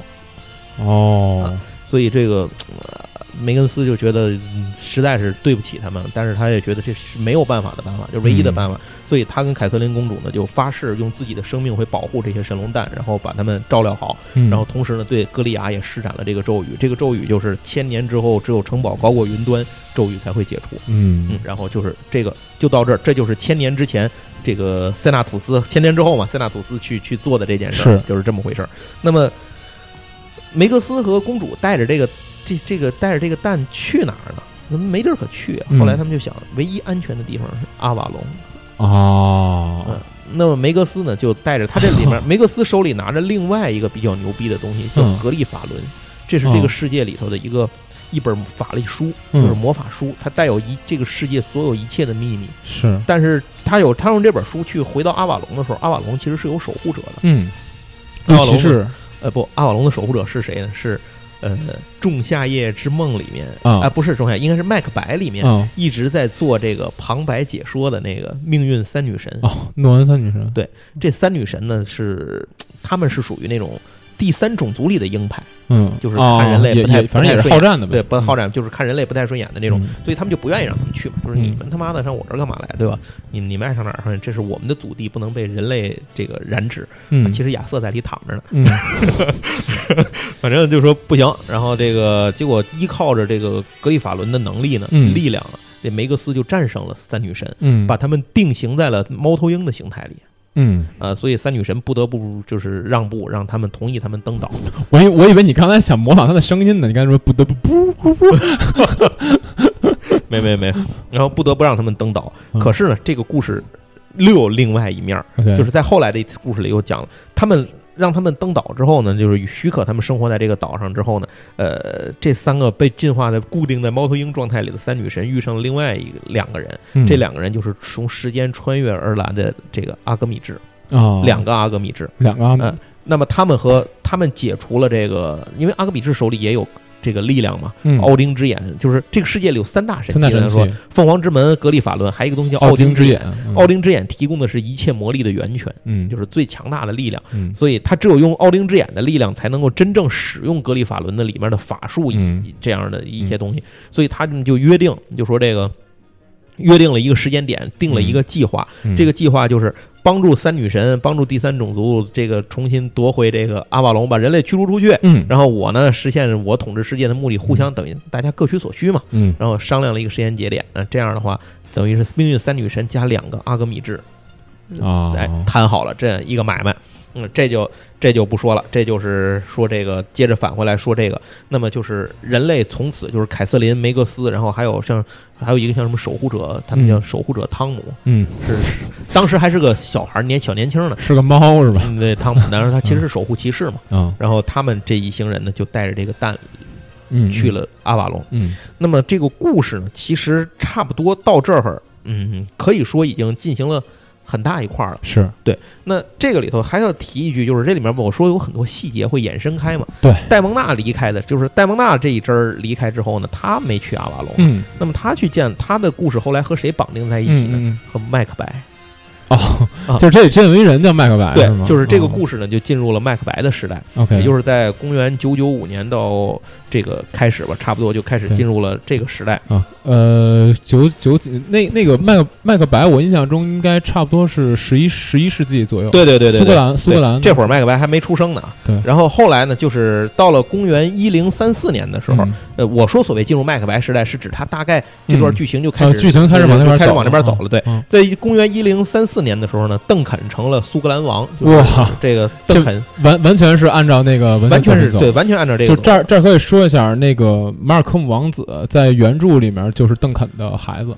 哦，所以这个、呃梅根斯就觉得、嗯实在是对不起他们，但是他也觉得这是没有办法的办法，就是唯一的办法。所以他跟凯瑟琳公主呢就发誓用自己的生命会保护这些神龙蛋，然后把他们照料好。嗯然后同时呢，对歌利亚也施展了这个咒语。这个咒语就是千年之后，只有城堡高过云端，咒语才会解除。嗯嗯，然后就是这个就到这儿，这就是千年之前这个塞纳吐斯，千年之后嘛，塞纳吐斯去去做的这件事儿，是就是这么回事儿。那么梅格斯和公主带着这个这这个带着这个蛋去哪儿呢？那没地儿可去啊。嗯后来他们就想，唯一安全的地方是阿瓦隆。哦，嗯，那么梅格斯呢，就带着他这里面，梅格斯手里拿着另外一个比较牛逼的东西，叫嗯格利法轮，这是这个世界里头的一个一本法力书，嗯就是魔法书，它带有一这个世界所有一切的秘密。是，但是他有他用这本书去回到阿瓦隆的时候，阿瓦隆其实是有守护者的。嗯，阿瓦隆是呃，不，阿瓦隆的守护者是谁呢？是呃，《仲夏夜之梦》里面啊。不是仲夏，应该是麦克白里面、嗯一直在做这个旁白解说的那个命运三女神。哦，诺恩三女神，对这三女神呢是，她们是属于那种第三种族里的鹰派，嗯，就是看人类不太也反正也是好战的呗，对，不好战就是看人类不太顺眼的那种，嗯所以他们就不愿意让他们去嘛，就是嗯你们他妈的上我这儿干嘛来，对吧？你你们爱上哪儿上，这是我们的祖地，不能被人类这个染指。嗯，其实亚瑟在里躺着呢，嗯 反正就说不行。然后这个结果依靠着这个格里法伦的能力呢，嗯力量啊，这梅格斯就战胜了三女神，嗯，把他们定型在了猫头鹰的形态里。嗯，啊，所以三女神不得不就是让步，让他们同意他们登岛。我以我以为你刚才想模仿他的声音呢，你刚才说不得不不不不，没没没，然后不得不让他们登岛。嗯。可是呢，这个故事又有另外一面儿，就是在后来的故事里又讲了，他们让他们登岛之后呢，就是许可他们生活在这个岛上之后呢，呃，这三个被进化在固定在猫头鹰状态里的三女神遇上了另外一个两个人，嗯。这两个人就是从时间穿越而来的这个阿格米治，啊。两个阿格米治。两个阿米。嗯那么他们和他们解除了这个，因为阿格米治手里也有这个力量嘛，嗯。奥丁之眼，就是这个世界里有三大神器，三大神咱说，凤凰之门、格利法伦，还有一个东西叫奥丁眼。之眼，嗯。奥丁之眼提供的是一切魔力的源泉，嗯。就是最强大的力量，嗯。所以他只有用奥丁之眼的力量，才能够真正使用格利法伦的里面的法术嗯。这样的一些东西。所以他们就约定，就说这个约定了一个时间点，定了一个计划。嗯。这个计划就是帮助三女神，帮助第三种族这个重新夺回这个阿瓦隆，把人类驱逐出去。嗯然后我呢，实现我统治世界的目的，互相等于大家各取所需嘛。嗯然后商量了一个时间节点，那这样的话，等于是命运三女神加两个阿格米治，啊哎，谈好了这样一个买卖。嗯，这就这就不说了，这就是说这个接着返回来说这个，那么就是人类从此就是凯瑟琳、梅格斯，然后还有像还有一个像什么守护者，他们叫嗯守护者汤姆，嗯，是当时还是个小孩儿年小年轻呢。是个猫是吧？嗯，对，汤姆，但是他其实是守护骑士嘛。啊，然后他们这一行人呢，就带着这个蛋嗯，去了阿瓦隆。嗯，那么这个故事呢，其实差不多到这儿，嗯，可以说已经进行了很大一块儿了。是对那这个里头还要提一句，就是这里面我说有很多细节会衍生开嘛。对，戴蒙娜离开的，就是戴蒙娜这一支儿离开之后呢，他没去阿瓦隆，嗯那么他去见他的故事后来和谁绑定在一起呢？嗯嗯和麦克白。哦啊，就是这里真有一人叫麦克白对就是这个哦故事呢，就进入了麦克白的时代，OK，也就是在公元九九五年到这个开始吧，差不多就开始进入了这个时代。啊，呃，九九几那那个麦克麦克白，我印象中应该差不多是十一十一世纪左右。对对对对，苏格兰苏格兰这会儿麦克白还没出生呢。对然后后来呢，就是到了公元一零三四年的时候，嗯呃，我说所谓进入麦克白时代，是指他大概这段嗯剧情就开始、呃剧情开始往那边开始往那边走了。对，嗯在公元一零三四年的时候呢，邓肯成了苏格兰王。就是哇，这个邓肯完完全是按照那个文完全是对，完全按照这个。就这儿这儿可以说一下，那个马尔科姆王子在原著里面就是邓肯的孩子，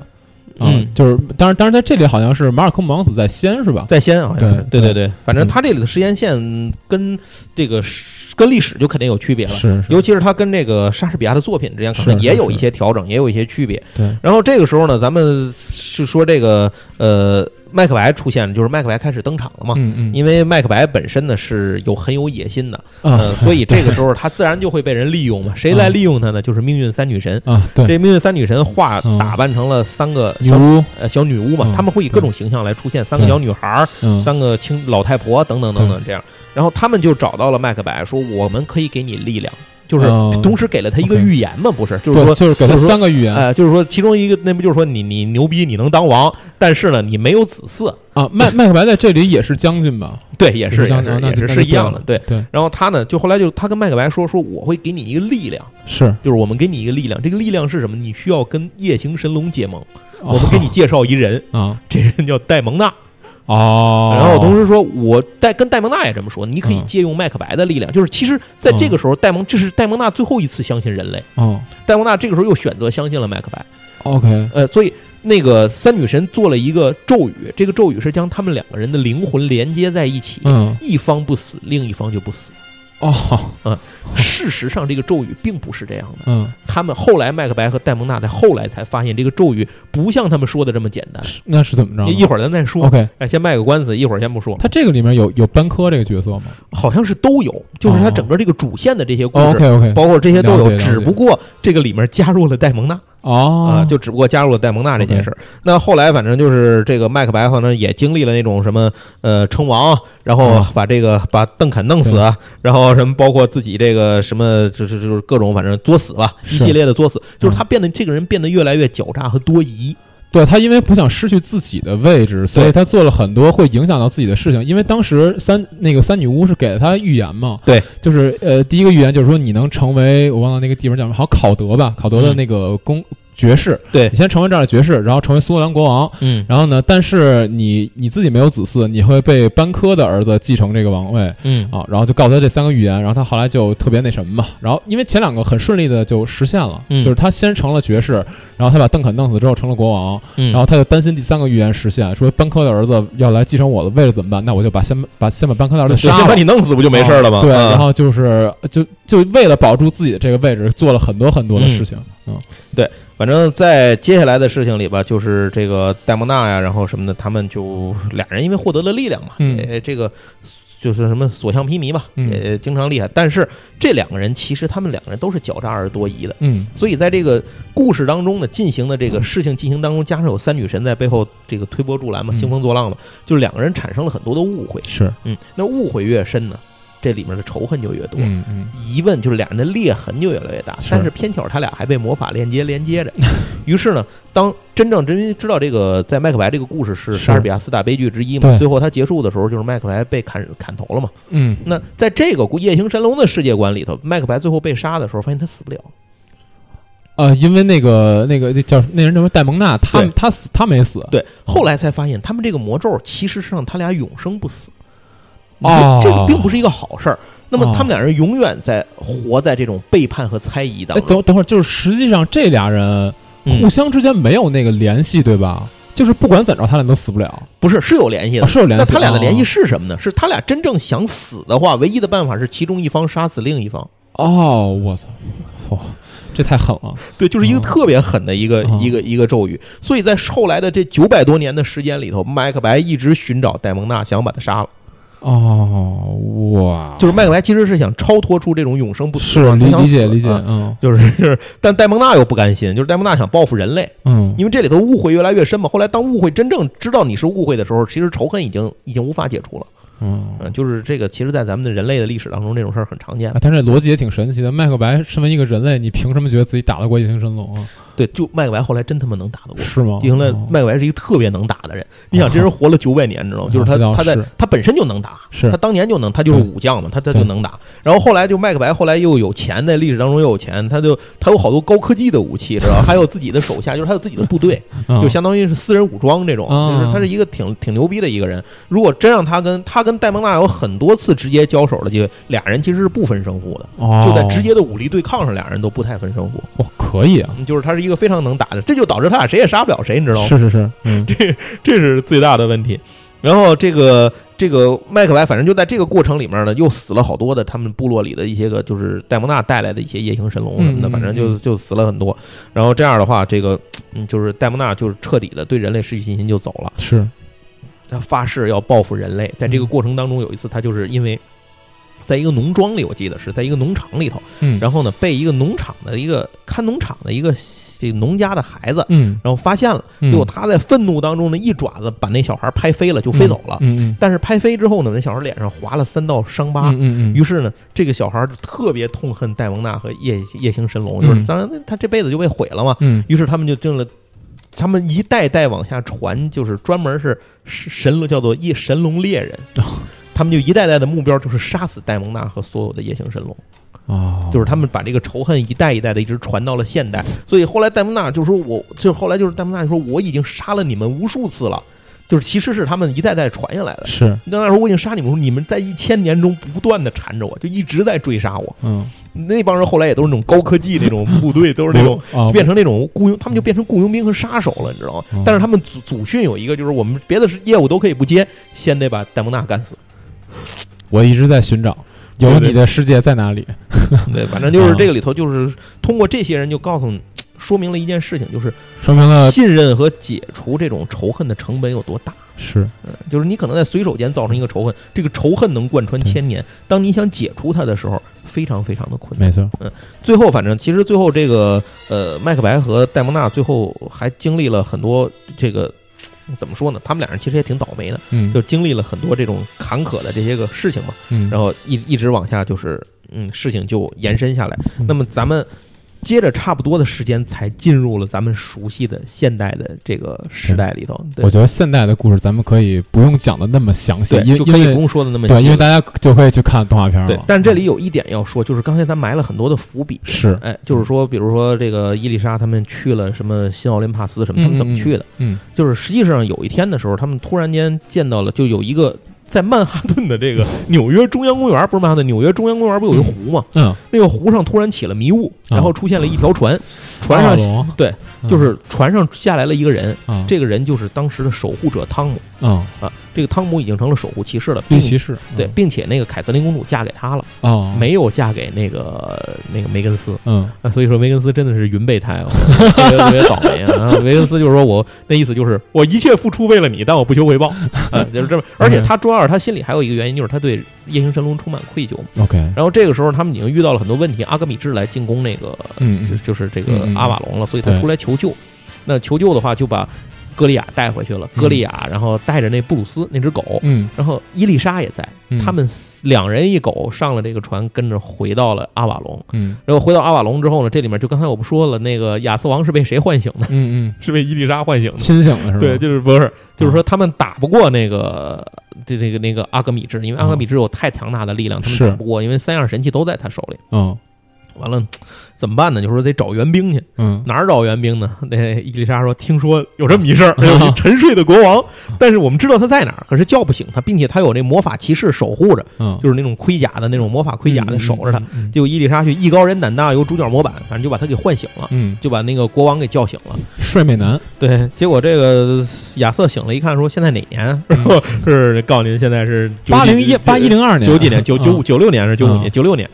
啊嗯就是当然当然在这里好像是马尔科姆王子在先是吧？在先好像是对对对反正嗯他这里的时间线跟这个是跟历史就肯定有区别了。尤其是他跟这个莎士比亚的作品之间，可能也有一些调整，也有一些区别。对，然后这个时候呢，咱们是说这个呃，麦克白出现，就是麦克白开始登场了嘛。嗯嗯，因为麦克白本身呢是有很有野心的，嗯呃，所以这个时候他自然就会被人利用嘛。谁来利用他呢？就是命运三女神。啊对这命运三女神化嗯打扮成了三个小女巫，呃小女巫嘛嗯，他们会以各种形象来出现，三个小女孩儿，嗯三个青老太婆等等等等这样。然后他们就找到了麦克白，说我们可以给你力量，就是哦同时给了他一个预言嘛，不是？就是，说就是给他就是说三个预言呃，就是说，其中一个那不就是说你你牛逼，你能当王，但是呢，你没有子嗣。啊。麦麦克白在这里也是将军吧？对，也是将军也是是一样的。对，对，然后他呢，就后来就他跟麦克白说说，我会给你一个力量，是就是我们给你一个力量，这个力量是什么？你需要跟夜行神龙结盟。哦我们给你介绍一人，啊这人叫戴蒙娜。哦，然后同时说，我戴跟戴蒙娜也这么说，你可以嗯借用麦克白的力量。就是其实在这个时候，戴蒙这是戴蒙娜最后一次相信人类。哦戴蒙娜这个时候又选择相信了麦克白。OK 呃，所以那个三女神做了一个咒语，这个咒语是将他们两个人的灵魂连接在一起，嗯一方不死，另一方就不死。哦事实上，这个咒语并不是这样的。嗯，他们后来麦克白和戴蒙娜在后来才发现，这个咒语不像他们说的这么简单。那是怎么着？一会儿咱再说。OK，哎，先卖个关子，一会儿先不说。他这个里面有有班科这个角色吗好像是都有，就是他整个这个主线的这些故事，？OK OK，包括这些都有，只不过这个里面加入了戴蒙娜。哦啊，就只不过加入了戴蒙娜这件事儿。那后来反正就是这个麦克白好像也经历了那种什么呃称王，然后啊把这个把邓肯弄死，然后什么包括自己这个什么就是就是各种反正作死吧，一系列的作死，就是他变得这个人变得越来越狡诈和多疑。对他因为不想失去自己的位置，所以他做了很多会影响到自己的事情。因为当时三那个三女巫是给了他预言嘛，对，就是呃第一个预言就是说你能成为我忘了那个地方叫什么，好考德吧，考德的嗯那个公爵士，对你先成为这样的爵士，然后成为苏格兰国王。嗯然后呢，但是你你自己没有子嗣，你会被班科的儿子继承这个王位嗯啊。然后就告诉他这三个预言，然后他后来就特别那什么嘛。然后因为前两个很顺利的就实现了，嗯就是他先成了爵士，然后他把邓肯弄死之后成了国王，嗯，然后他就担心第三个预言实现，说班科的儿子要来继承我的位置怎么办？那我就把先把先把班科的儿子杀先把。你弄死不就没事了吗？对，啊然后就是就就为了保住自己的这个位置，做了很多很多的事情。嗯反正在接下来的事情里吧，就是这个戴蒙娜呀，然后什么的，他们就俩人因为获得了力量嘛，嗯也这个就是什么所向披靡吧，嗯也经常厉害。但是这两个人其实他们两个人都是狡诈而多疑的，嗯所以在这个故事当中呢，进行的这个事情进行当中，加上有三女神在背后这个推波助澜嘛，嗯兴风作浪嘛，就是两个人产生了很多的误会。是嗯，那误会越深呢，这里面的仇恨就越多。嗯嗯疑问就是俩人的裂痕就越来越大，是但是偏巧他俩还被魔法链接连接着。于是呢，当真正真知道这个在麦克白这个故事是是莎士比亚四大悲剧之一嘛，最后他结束的时候就是麦克白被砍砍头了嘛。嗯那在这个夜行神龙的世界观里头，麦克白最后被杀的时候，发现他死不了。呃，因为那个那个那叫那人叫什么戴蒙娜，他他死他没死。对，后来才发现他们这个魔咒其实是让他俩永生不死。哦这个并不是一个好事儿。那么哦他们俩人永远在活在这种背叛和猜疑当哎，中。等等会儿，就是实际上这俩人嗯互相之间没有那个联系，对吧？就是不管怎着，他俩都死不了，不是是有联系的啊，，是有联系那。他俩的联系哦是什么呢？是他俩真正想死的话，唯一的办法是其中一方杀死另一方。哦，我操，哇，这太狠了。对，就是一个哦特别狠的一个、哦一个一个咒语。所以在后来的这九百多年的时间里头，麦克白一直寻找戴蒙娜，想把他杀了。哦，哇，就是麦克白其实是想超脱出这种永生不死，是理理解理解，嗯就是，但戴蒙娜又不甘心，就是戴蒙娜想报复人类，嗯，因为这里头误会越来越深嘛。后来当误会真正知道你是误会的时候，其实仇恨已经已经无法解除了。嗯。嗯，就是这个，其实，在咱们的人类的历史当中，这种事儿很常见啊，。但这逻辑也挺神奇的。麦克白身为一个人类，你凭什么觉得自己打得过夜行神龙啊？对，就麦克白后来真他妈能打得过。是吗？地球的哦麦克白是一个特别能打的人，你想这人活了九百年，你知道吗？就是他他在他本身就能打，是他当年就能，他就是武将嘛，他他就能打。然后后来就麦克白后来又有钱，在历史当中又有钱，他就他有好多高科技的武器，知道吧？还有自己的手下，就是他有自己的部队，嗯就相当于是私人武装这种，啊就是他是一个挺挺牛逼的一个人。如果真让他跟他跟戴蒙娜有很多次直接交手的机会，俩人其实是不分胜负的，哦，就在直接的武力对抗上，俩人都不太分胜负。哇，可以啊，嗯就是他是一个非常能打的，这就导致他俩谁也杀不了谁，你知道吗？是是是，嗯，这这是最大的问题。然后这个这个麦克白，反正就在这个过程里面呢，又死了好多的他们部落里的一些个，就是戴蒙娜带来的一些夜行神龙什么的，反正就嗯就死了很多。然后这样的话，这个嗯，就是戴蒙娜就是彻底的对人类失去信心就走了，是，他发誓要报复人类。在这个嗯过程当中，有一次他就是因为。在一个农庄里，我记得是在一个农场里头，嗯，然后呢，被一个农场的一个看农场的一个这个农家的孩子，嗯，然后发现了，嗯结果他在愤怒当中呢，一爪子把那小孩拍飞了，就飞走了。嗯嗯但是拍飞之后呢，那小孩脸上划了三道伤疤。嗯嗯嗯，于是呢，这个小孩就特别痛恨戴蒙娜和夜夜行神龙，就是嗯当然他这辈子就被毁了嘛。嗯于是他们就定了，他们一代代往下传，就是专门是是神龙叫做夜神龙猎人。哦他们就一代代的目标就是杀死戴蒙娜和所有的夜行神龙。哦，就是他们把这个仇恨一代一代的一直传到了现代，所以后来戴蒙娜就说我，就后来就是戴蒙娜说我已经杀了你们无数次了，就是其实是他们一代代传下来的。是，戴蒙娜说我已经杀你们，你们在一千年中不断的缠着我，就一直在追杀我。嗯，那帮人后来也都是那种高科技那种部队，都是那种 就，变成那种雇佣，他们就变成雇佣兵和杀手了，你知道吗哦？但是他们祖祖训有一个，就是我们别的业务都可以不接，先得把戴蒙娜干死。我一直在寻找，有你的世界在哪里？对，反正就是这个里头，就是通过这些人就告诉你，说明了一件事情，就是说明了信任和解除这种仇恨的成本有多大。是，嗯，就是你可能在随手间造成一个仇恨，这个仇恨能贯穿千年。当你想解除它的时候，非常非常的困难。没错，嗯最后，反正其实最后这个呃，麦克白和戴蒙娜最后还经历了很多这个怎么说呢？他们俩人其实也挺倒霉的，嗯，就经历了很多这种坎坷的这些个事情嘛。嗯，然后一一直往下就是嗯，事情就延伸下来。嗯那么咱们接着差不多的时间才进入了咱们熟悉的现代的这个时代里头。对我觉得现代的故事咱们可以不用讲的那么详细，对，因因为就可以不用说的那么细对，因为大家就可以去看动画片了。对，但这里有一点要说，就是刚才咱埋了很多的伏笔。是哎，就是说，比如说这个伊丽莎他们去了什么新奥林帕斯什么，他们怎么去的？嗯就是实际上有一天的时候，他们突然间见到了，就有一个在曼哈顿的这个纽约中央公园，不是曼哈顿，纽约中央公园不有一个湖吗？嗯，那个湖上突然起了迷雾，啊。然后出现了一条船，船上对，嗯。就是船上下来了一个人，啊，这个人就是当时的守护者汤姆嗯，啊。这个汤姆已经成了守护骑士了，并绿骑士对，并且那个凯瑟琳公主嫁给他了，哦，没有嫁给那个那个梅根斯。嗯啊，所以说梅根斯真的是云备胎啊，特别特别倒霉啊。然后梅根斯就是说我那意思就是我一切付出为了你，但我不求回报啊，就是这么。而且他主要是他心里还有一个原因，就是他对夜行神龙充满愧疚。，OK，然后这个时候他们已经遇到了很多问题，阿格米治来进攻那个嗯就就是这个阿瓦隆了，所以他出来求救。那求救的话，就把歌利亚带回去了。歌利亚，然后带着那布鲁斯那只狗，嗯然后伊丽莎也在，嗯他们两人一狗上了这个船，跟着回到了阿瓦隆。嗯然后回到阿瓦隆之后呢，这里面就刚才我不说了，那个亚瑟王是被谁唤醒的？嗯嗯 是被伊丽莎唤醒嗯，的。清醒了是吧？对，就是不是，就是说他们打不过那个这这个那个阿格米治，因为阿格米治有太强大的力量，他们打不过，因为三样神器都在他手里。嗯完了怎么办呢？就说得找援兵去，嗯。哪儿找援兵呢？那伊丽莎说：“听说有这么一事儿，有一 沉睡的国王，但是我们知道他在哪儿，可是叫不醒他，并且他有那魔法骑士守护着，嗯，就是那种盔甲的那种魔法盔甲的守着他。嗯，嗯结果伊丽莎去艺高人胆大，有主角模板，反正就把他给唤醒了，嗯，就把那个国王给叫醒了。帅美男，对，结果这个亚瑟醒了，一看说现在哪年？是告诉您现在是嗯八零一八一零二年，九几年，九九五嗯。九六年是九五年，嗯。九六年。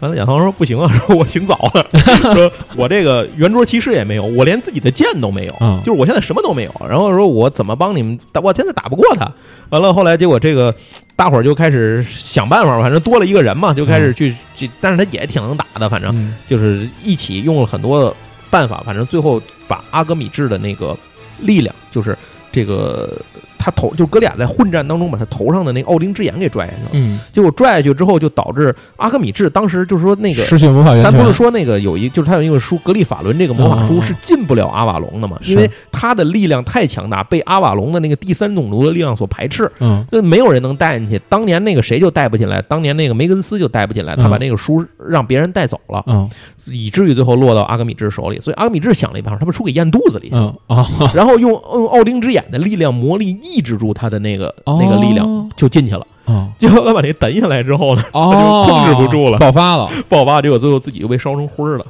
完了，亚当说不行啊，说我醒早了，说我这个圆桌骑士也没有，我连自己的剑都没有，嗯就是我现在什么都没有。然后说我怎么帮你们？我现在打不过他。完了，后来结果这个大伙儿就开始想办法，反正多了一个人嘛，就开始去去，但是他也挺能打的，反正嗯就是一起用了很多办法，反正最后把阿格米治的那个力量，就是这个他头，就哥俩在混战当中把他头上的那个奥丁之眼给拽下去了。嗯，结果拽下去之后，就导致阿格米治当时就是说那个。失去魔法源，咱不是说那个有一，就是他有一个书《格利法伦》这个魔法书是进不了阿瓦隆的嘛，因为他的力量太强大，被阿瓦隆的那个第三种族的力量所排斥，嗯那没有人能带进去。当年那个谁就带不进来，当年那个梅根斯就带不进来，他把嗯那个书让别人带走了，嗯以至于最后落到阿格米治手里。所以阿格米治想了一办法，他把书给咽肚子里去啊，然后用用奥丁之眼的力量魔力抑制住他的那个那个力量，哦就进去了。嗯结果他把那等下来之后呢，他就，控制不住了爆发了，爆发，结果最后自己就被烧成灰了，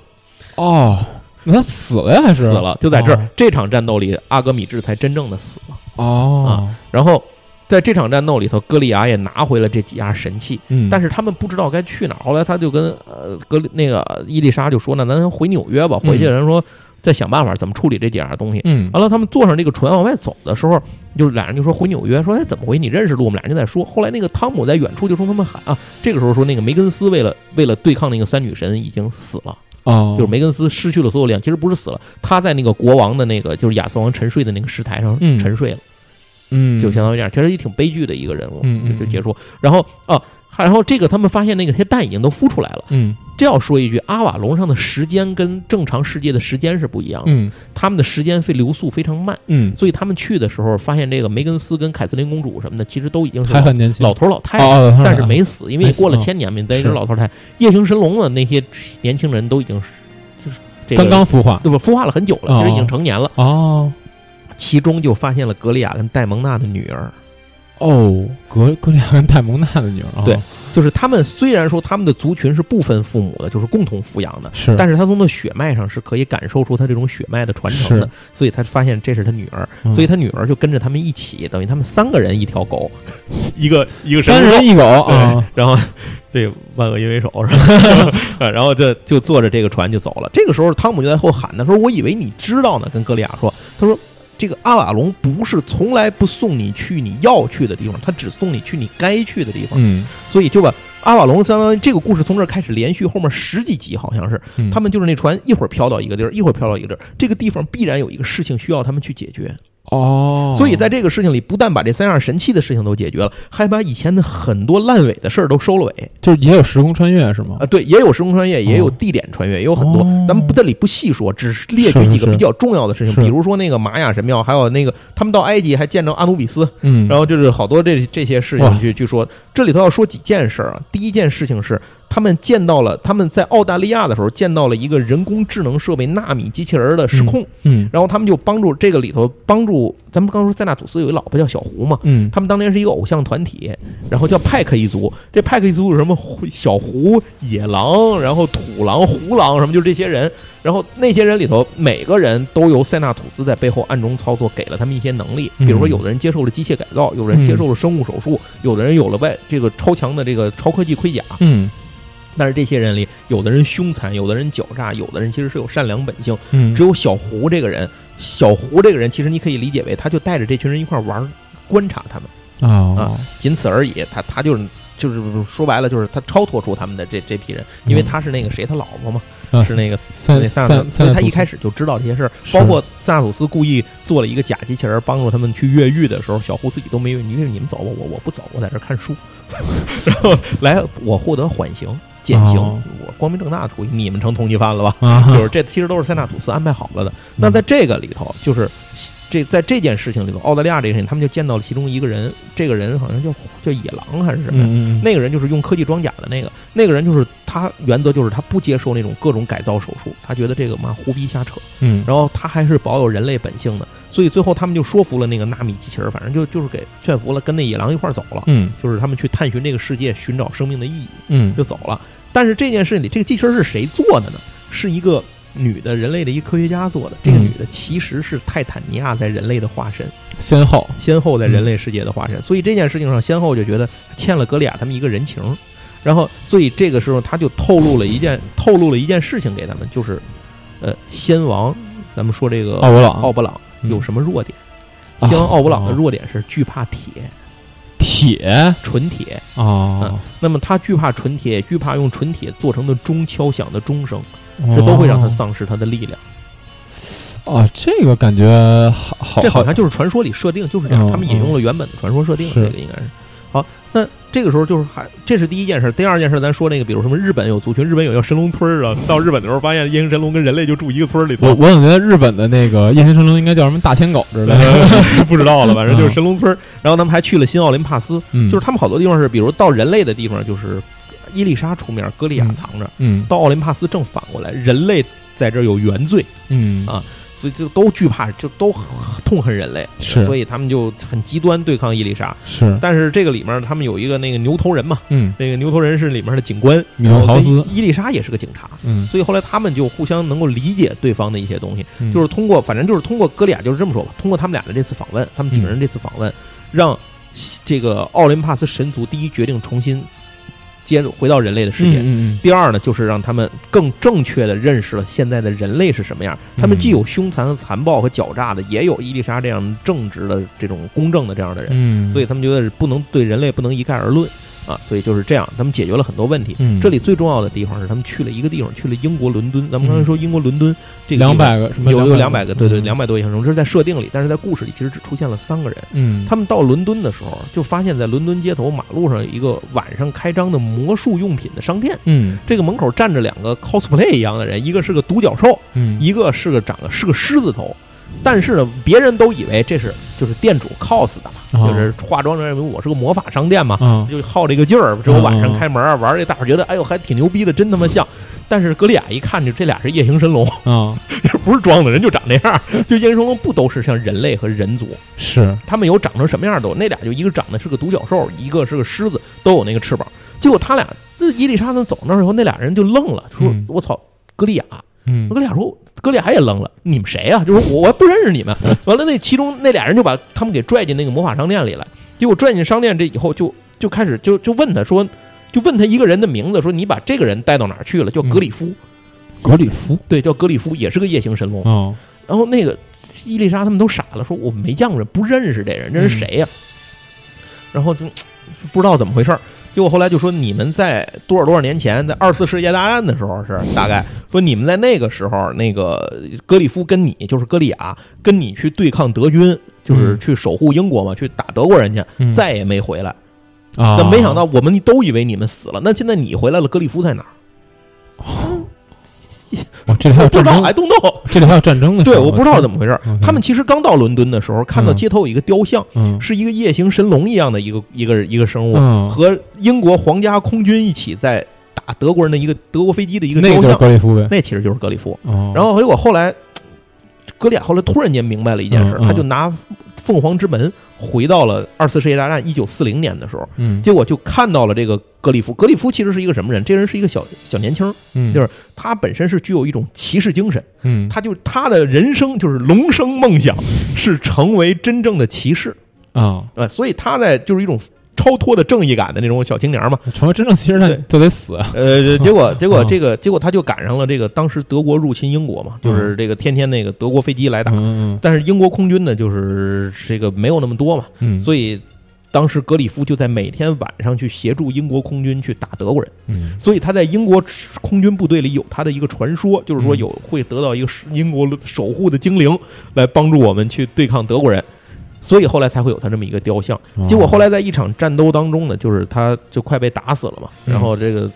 哦，那他死了呀？还是死了。就在这这场战斗里，阿格米治才真正的死了。哦，然后在这场战斗里头，歌利亚也拿回了这几样神器，嗯，但是他们不知道该去哪儿。后来他就跟呃格里那个伊丽莎就说：“那咱回纽约吧。”回去人说再想办法怎么处理这几样东西。嗯完了，他们坐上这个船往外走的时候，就是俩人就说回纽约，说哎怎么回？你认识路？我们俩人就在说。后来那个汤姆在远处就冲他们喊啊，这个时候说那个梅根斯为了为了对抗那个三女神已经死了，哦，就是梅根斯失去了所有力量，其实不是死了，他在那个国王的那个就是亚瑟王沉睡的那个石台上嗯沉睡了，嗯，就相当于这样，其实也挺悲剧的一个人物，就就结束。然后哦、然后这个他们发现那个些蛋已经都孵出来了。嗯这要说一句，阿瓦隆上的时间跟正常世界的时间是不一样的，嗯他们的时间非流速非常慢。嗯，所以他们去的时候，发现这个梅根斯跟凯瑟琳公主什么的，其实都已经是还很年轻，老头老太太，但是没死，因为过了千年嘛，等于老头太太。夜行神龙的那些年轻人都已经是就是这个刚刚孵化对吧？孵化了很久了，哦其实已经成年了。哦其中就发现了格利亚跟戴蒙娜的女儿，哦，格格里亚跟戴蒙娜的女儿，哦对就是他们虽然说他们的族群是不分父母的，就是共同抚养的。是，但是他从的血脉上是可以感受出他这种血脉的传承的，所以他发现这是他女儿，嗯所以他女儿就跟着他们一起，等于他们三个人一条狗，一个一个三人一狗对啊，然后这万恶淫为首是吧？呃 然后就就坐着这个船就走了。这个时候汤姆就在后喊他说：“我以为你知道呢。”跟格利亚说：“他说这个阿瓦隆不是从来不送你去你要去的地方，他只送你去你该去的地方。嗯，所以就把阿瓦隆相当于这个故事从这儿开始连续，后面十几集好像是嗯他们就是那船一会儿飘到一个地儿，一会儿飘到一个地儿，这个地方必然有一个事情需要他们去解决。哦，所以在这个事情里，不但把这三样神器的事情都解决了，还把以前的很多烂尾的事儿都收了尾。就是也有时空穿越是吗啊，？对，也有时空穿越，也有哦地点穿越，也有很多。哦咱们不这里不细说，只是列举几个比较重要的事情，是比如说那个玛雅神庙，还有那个他们到埃及还见着阿努比斯，嗯，然后就是好多这这些事情去去说。这里头要说几件事儿啊。第一件事情是他们见到了他们在澳大利亚的时候见到了一个人工智能设备纳米机器人的失控，嗯然后他们就帮助这个里头帮助咱们刚说塞纳吐斯有一老婆叫小胡嘛，嗯他们当年是一个偶像团体，然后叫派克一族。这派克一族有什么小胡、野狼，然后土狼、胡狼什么，就是这些人。然后那些人里头，每个人都由塞纳吐斯在背后暗中操作，给了他们一些能力。比如说，嗯有的人接受了机械改造，有人接受了生物手术，有的人有了外这个超强的这个超科技盔甲。嗯但是这些人里，有的人凶残，有的人狡诈，有的人其实是有善良本性。嗯，只有小胡这个人，小胡这个人，其实你可以理解为，他就带着这群人一块儿玩儿，观察他们。啊仅此而已。他他就是就是说白了，就是他超脱出他们的这这批人，因为他是那个谁，他老婆嘛，啊是那个三那萨纳三图，所以他一开始就知道这些事儿，包括萨纳吐斯故意做了一个假机器人帮助他们去越狱的时候，小胡自己都没越狱，你你们走吧，我我不走，我在这儿看书，然后来我获得缓刑减刑，哦。我光明正大的处理，你们成通缉犯了吧？啊，就是这其实都是塞纳土斯安排好了。的。那在这个里头，就是这在这件事情里头，澳大利亚这个事情，他们就见到了其中一个人，这个人好像叫叫野狼还是什么呀？嗯嗯，那个人就是用科技装甲的那个，那个人就是他原则就是他不接受那种各种改造手术，他觉得这个嘛胡逼瞎扯，嗯，然后他还是保有人类本性的，所以最后他们就说服了那个纳米机器人，反正就就是给劝服了，跟那野狼一块儿走了，嗯。就是他们去探寻这个世界，寻找生命的意义，嗯。就走了。但是这件事里，这个机器人是谁做的呢？是一个女的人类的一个科学家做的。这个嗯女的其实是泰坦尼亚在人类的化身，先后，先后在人类世界的化身。所以这件事情上，先后就觉得欠了格里亚他们一个人情。然后，所以这个时候他就透露了一件 透露了一件事情给他们，就是，呃，先王，咱们说这个奥布朗奥布朗嗯有什么弱点？啊先王奥布朗的哦弱点是惧怕铁，铁纯铁。啊，那么他惧怕纯铁，也惧怕用纯铁做成的钟敲响的钟声，这都会让他丧失他的力量。哦，这个感觉好好，这好像就是传说里设定就是这样，嗯他们引用了原本的传说设定，是这个应该是。好，那这个时候就是还这是第一件事，第二件事咱说那个，比如什么日本有族群，日本有叫神龙村儿啊，到日本的时候发现夜行神龙跟人类就住一个村儿里头，我我总觉得日本的那个夜行神龙应该叫什么大天狗之类的，不知道了，反正就是神龙村儿。然后他们还去了新奥林帕斯，嗯，就是他们好多地方是，比如到人类的地方就是伊丽莎出面，歌利亚嗯藏着，嗯。到奥林帕斯正反过来，人类在这儿有原罪。嗯。啊所以就都惧怕，就都痛恨人类，是。所以他们就很极端对抗伊丽莎。是，但是这个里面他们有一个那个牛头人嘛，嗯。那个牛头人是里面的警官，米诺豪斯然后伊丽莎也是个警察，嗯，所以后来他们就互相能够理解对方的一些东西，嗯。就是通过反正就是通过哥利亚就是这么说吧，通过他们俩的这次访问，他们几个人这次访问，让这个奥林帕斯神族第一决定重新接着回到人类的世界。第二呢，就是让他们更正确的认识了现在的人类是什么样。他们既有凶残、残暴和狡诈的，也有伊丽莎这样正直的、这种公正的这样的人。嗯，所以他们觉得是不能对人类不能一概而论啊。所以就是这样，他们解决了很多问题。嗯这里最重要的地方是他们去了一个地方，去了英国伦敦。咱们刚才说英国伦敦这个两百个什么有有两两百个，对对，嗯两百多夜行神龙，这是在设定里，但是在故事里其实只出现了三个人。嗯，他们到伦敦的时候，就发现在伦敦街头马路上有一个晚上开张的魔术用品的商店。嗯这个门口站着两个 cosplay 一样的人，一个是个独角兽，嗯一个是个长得是个狮子头。但是呢，别人都以为这是就是店主 cos 的嘛，哦就是化妆成认为我是个魔法商店嘛，啊就好这个劲儿，只有晚上哦开门啊，玩这大伙儿觉得哎呦还挺牛逼的，真他妈像。但是格利亚一看就这俩是夜行神龙，啊 不是装的，人就长那样。就夜行神龙不都是像人类和人族，是他们有长成什么样都有。那俩就一个长得是个独角兽，一个是个狮子，都有那个翅膀。结果他俩这伊丽莎他走那儿以后，那俩人就愣了，说嗯：“我操，格利亚！”嗯格利亚说：“格利亚也愣了，你们谁呀、就是我我还不认识你们。”完了，那其中那俩人就把他们给拽进那个魔法商店里来。结果拽进商店这以后就，就开始就就问他说，就问他一个人的名字，说你把这个人带到哪儿去了？叫格里夫，格里夫对，叫格里夫，也是个夜行神龙。啊然后那个伊丽莎他们都傻了，说我们没见过人，不认识这人，这是谁呀、然后就不知道怎么回事儿。结果后来就说你们在多少多少年前，在二次世界大战的时候是大概说你们在那个时候，那个格里夫跟你就是歌利亚跟你去对抗德军，就是嗯去守护英国嘛，去打德国人去，嗯再也没回来。啊，那没想到我们都以为你们死了，那现在你回来了，格里夫在哪儿？哇，这里还我有战争，，I don't know。这里还有战争的时候，对，我不知道怎么，回事儿。他们其实刚到伦敦的时候，看到嗯街头有一个雕像，嗯是一个夜行神龙一样的一个一个一个生物，嗯，和英国皇家空军一起在打德国人的一个德国飞机的一个雕像，格里夫呗，那其实就是格里夫。哦，然后结果后来，格里亚后来突然间明白了一件事，他就拿凤凰之门回到了二次世界大战一九四零年的时候，嗯结果就看到了这个格里夫。格里夫其实是一个什么人？这人是一个小小年轻儿，嗯就是他本身是具有一种骑士精神，嗯他就他的人生就是龙生梦想是成为真正的骑士。啊，啊，所以他在就是一种超脱的正义感的那种小青年嘛。成为真正骑士那对。就得死，呃，结果结果 嗯。这个结果他就赶上了这个当时德国入侵英国嘛，就是这个天天那个德国飞机来打，嗯但是英国空军呢就是这个没有那么多嘛，嗯，所以当时格里夫就在每天晚上去协助英国空军去打德国人，嗯。所以他在英国空军部队里有他的一个传说，就是说嗯。有会得到一个英国守护的精灵来帮助我们去对抗德国人。所以后来才会有他这么一个雕像。哦结果后来在一场战斗当中呢，就是他就快被打死了嘛。嗯然后这个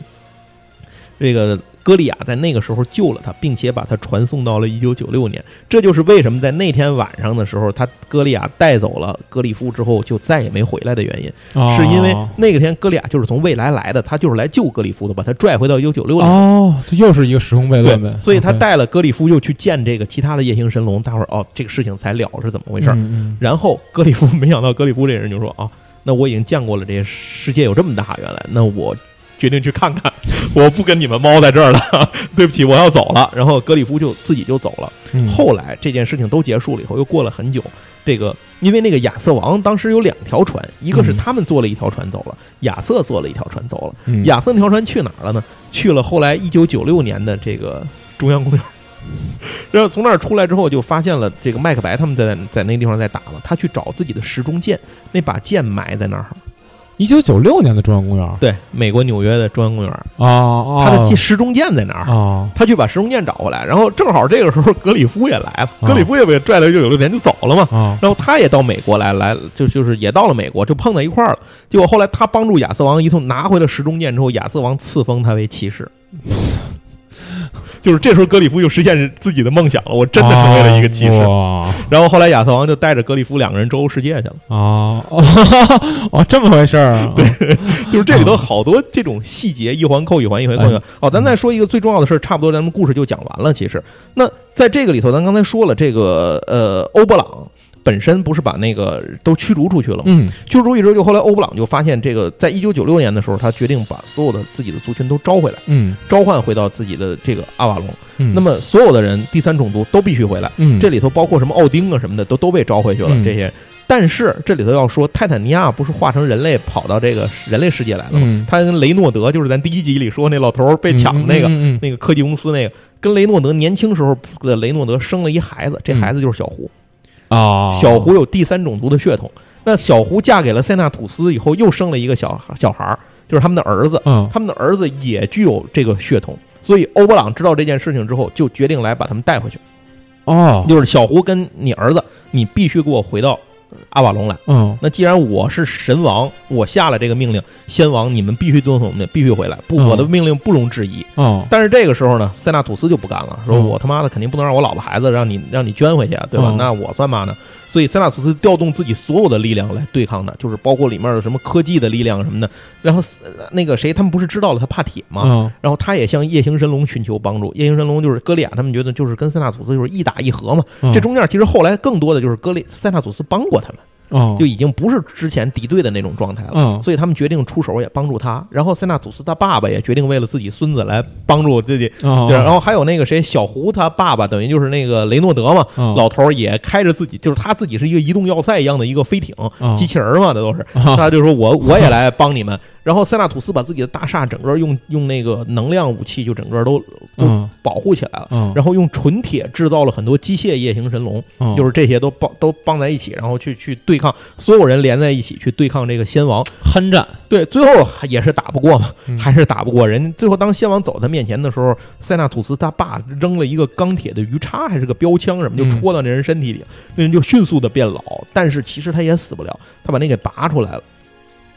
这个歌利亚在那个时候救了他，并且把他传送到了一九九六年。这就是为什么在那天晚上的时候，他歌利亚带走了格里夫之后就再也没回来的原因，哦。是因为那个天歌利亚就是从未来来的，他就是来救格里夫的，把他拽回到一九九六年。哦，这又是一个时空悖论呗，，所以他带了格里夫又去见这个其他的夜行神龙，大伙儿哦，这个事情才了是怎么回事然后格里夫没想到格里夫这人就说啊，那我已经见过了，这世界有这么大，原来那我决定去看看，我不跟你们猫在这儿了，对不起，我要走了。然后格里夫就自己就走了。嗯后来这件事情都结束了以后，又过了很久，这个因为那个亚瑟王当时有两条船，一个是嗯他们坐了一条船走了，亚瑟坐了一条船走了。嗯亚瑟那条船去哪儿了呢？去了后来一九九六年的这个中央公园。然后从那儿出来之后，就发现了这个麦克白他们在在那个地方在打了。他去找自己的时钟剑，那把剑埋在那儿。一九九六年的中央公园啊对，美国纽约的中央公园，啊，他的剑时钟剑在哪儿？啊他去把时钟剑找回来。然后正好这个时候，格里夫也来了，啊格里夫也被拽到一九九六年就走了嘛。啊然后他也到美国来，来就就是也到了美国，就碰在一块儿了。结果后来他帮助亚瑟王一从拿回了时钟剑之后，亚瑟王赐封他为骑士。就是这时候，格里夫又实现自己的梦想了，我真的成为了一个骑士。哇然后后来亚瑟王就带着格里夫两个人周游世界去了。啊哦 哦，这么回事儿啊？对，就是这里头好多这种细节，一环扣一环，一环扣一环。哦，咱再说一个最重要的事儿，差不多咱们故事就讲完了。其实，那在这个里头，咱刚才说了，这个呃，欧布朗本身不是把那个都驱逐出去了吗？嗯驱逐出去之后，就后来欧布朗就发现，这个在一九九六年的时候，他决定把所有的自己的族群都招回来，嗯召唤回到自己的这个阿瓦隆。嗯，那么所有的人，第三种族都必须回来。嗯这里头包括什么奥丁啊什么的，都都被招回去了。嗯这些，但是这里头要说，泰坦尼亚不是化成人类跑到这个人类世界来了吗？嗯他跟雷诺德，就是咱第一集里说那老头儿被抢的那个、那个科技公司那个，跟雷诺德年轻时候的雷诺德生了一孩子，这孩子就是小胡。啊，小胡有第三种族的血统。那小胡嫁给了塞纳吐斯以后，又生了一个小小孩儿，就是他们的儿子。嗯他们的儿子也具有这个血统，所以欧布朗知道这件事情之后，就决定来把他们带回去。哦就是小胡跟你儿子，你必须给我回到阿瓦隆来。嗯那既然我是神王，我下了这个命令，先王你们必须遵从我们的，必须回来，不，嗯我的命令不容置疑。哦但是这个时候呢，塞纳土斯就不干了，说嗯我他妈的肯定不能让我老婆孩子让你让你捐回去啊，对吧？嗯那我算嘛呢？所以塞纳吐斯调动自己所有的力量来对抗他，就是包括里面有什么科技的力量什么的。然后呃那个谁，他们不是知道了他怕铁吗？嗯然后他也向夜行神龙寻求帮助。夜行神龙就是哥利亚，他们觉得就是跟塞纳吐斯就是一打一合嘛。嗯这中间其实后来更多的就是哥利塞纳吐斯帮过他们，哦就已经不是之前敌对的那种状态了。嗯所以他们决定出手也帮助他。然后塞纳祖斯他爸爸也决定为了自己孙子来帮助自己。哦对，然后还有那个谁，小胡他爸爸等于就是那个雷诺德嘛，哦老头儿也开着自己，就是他自己是一个移动要塞一样的一个飞艇，哦机器人嘛，那都是。啊他就说我我也来帮你们。然后塞纳吐斯把自己的大厦整个用用那个能量武器就整个都都嗯保护起来了。嗯然后用纯铁制造了很多机械夜行神龙，嗯就是这些都绑都绑在一起，然后去去对抗所有人连在一起去对抗这个先王。酣战对，最后也是打不过嘛，嗯还是打不过人。最后当先王走他面前的时候，塞纳吐斯他爸扔了一个钢铁的鱼叉还是个标枪什么，就嗯戳到那人身体里，那人就迅速的变老。但是其实他也死不了，他把那给拔出来了。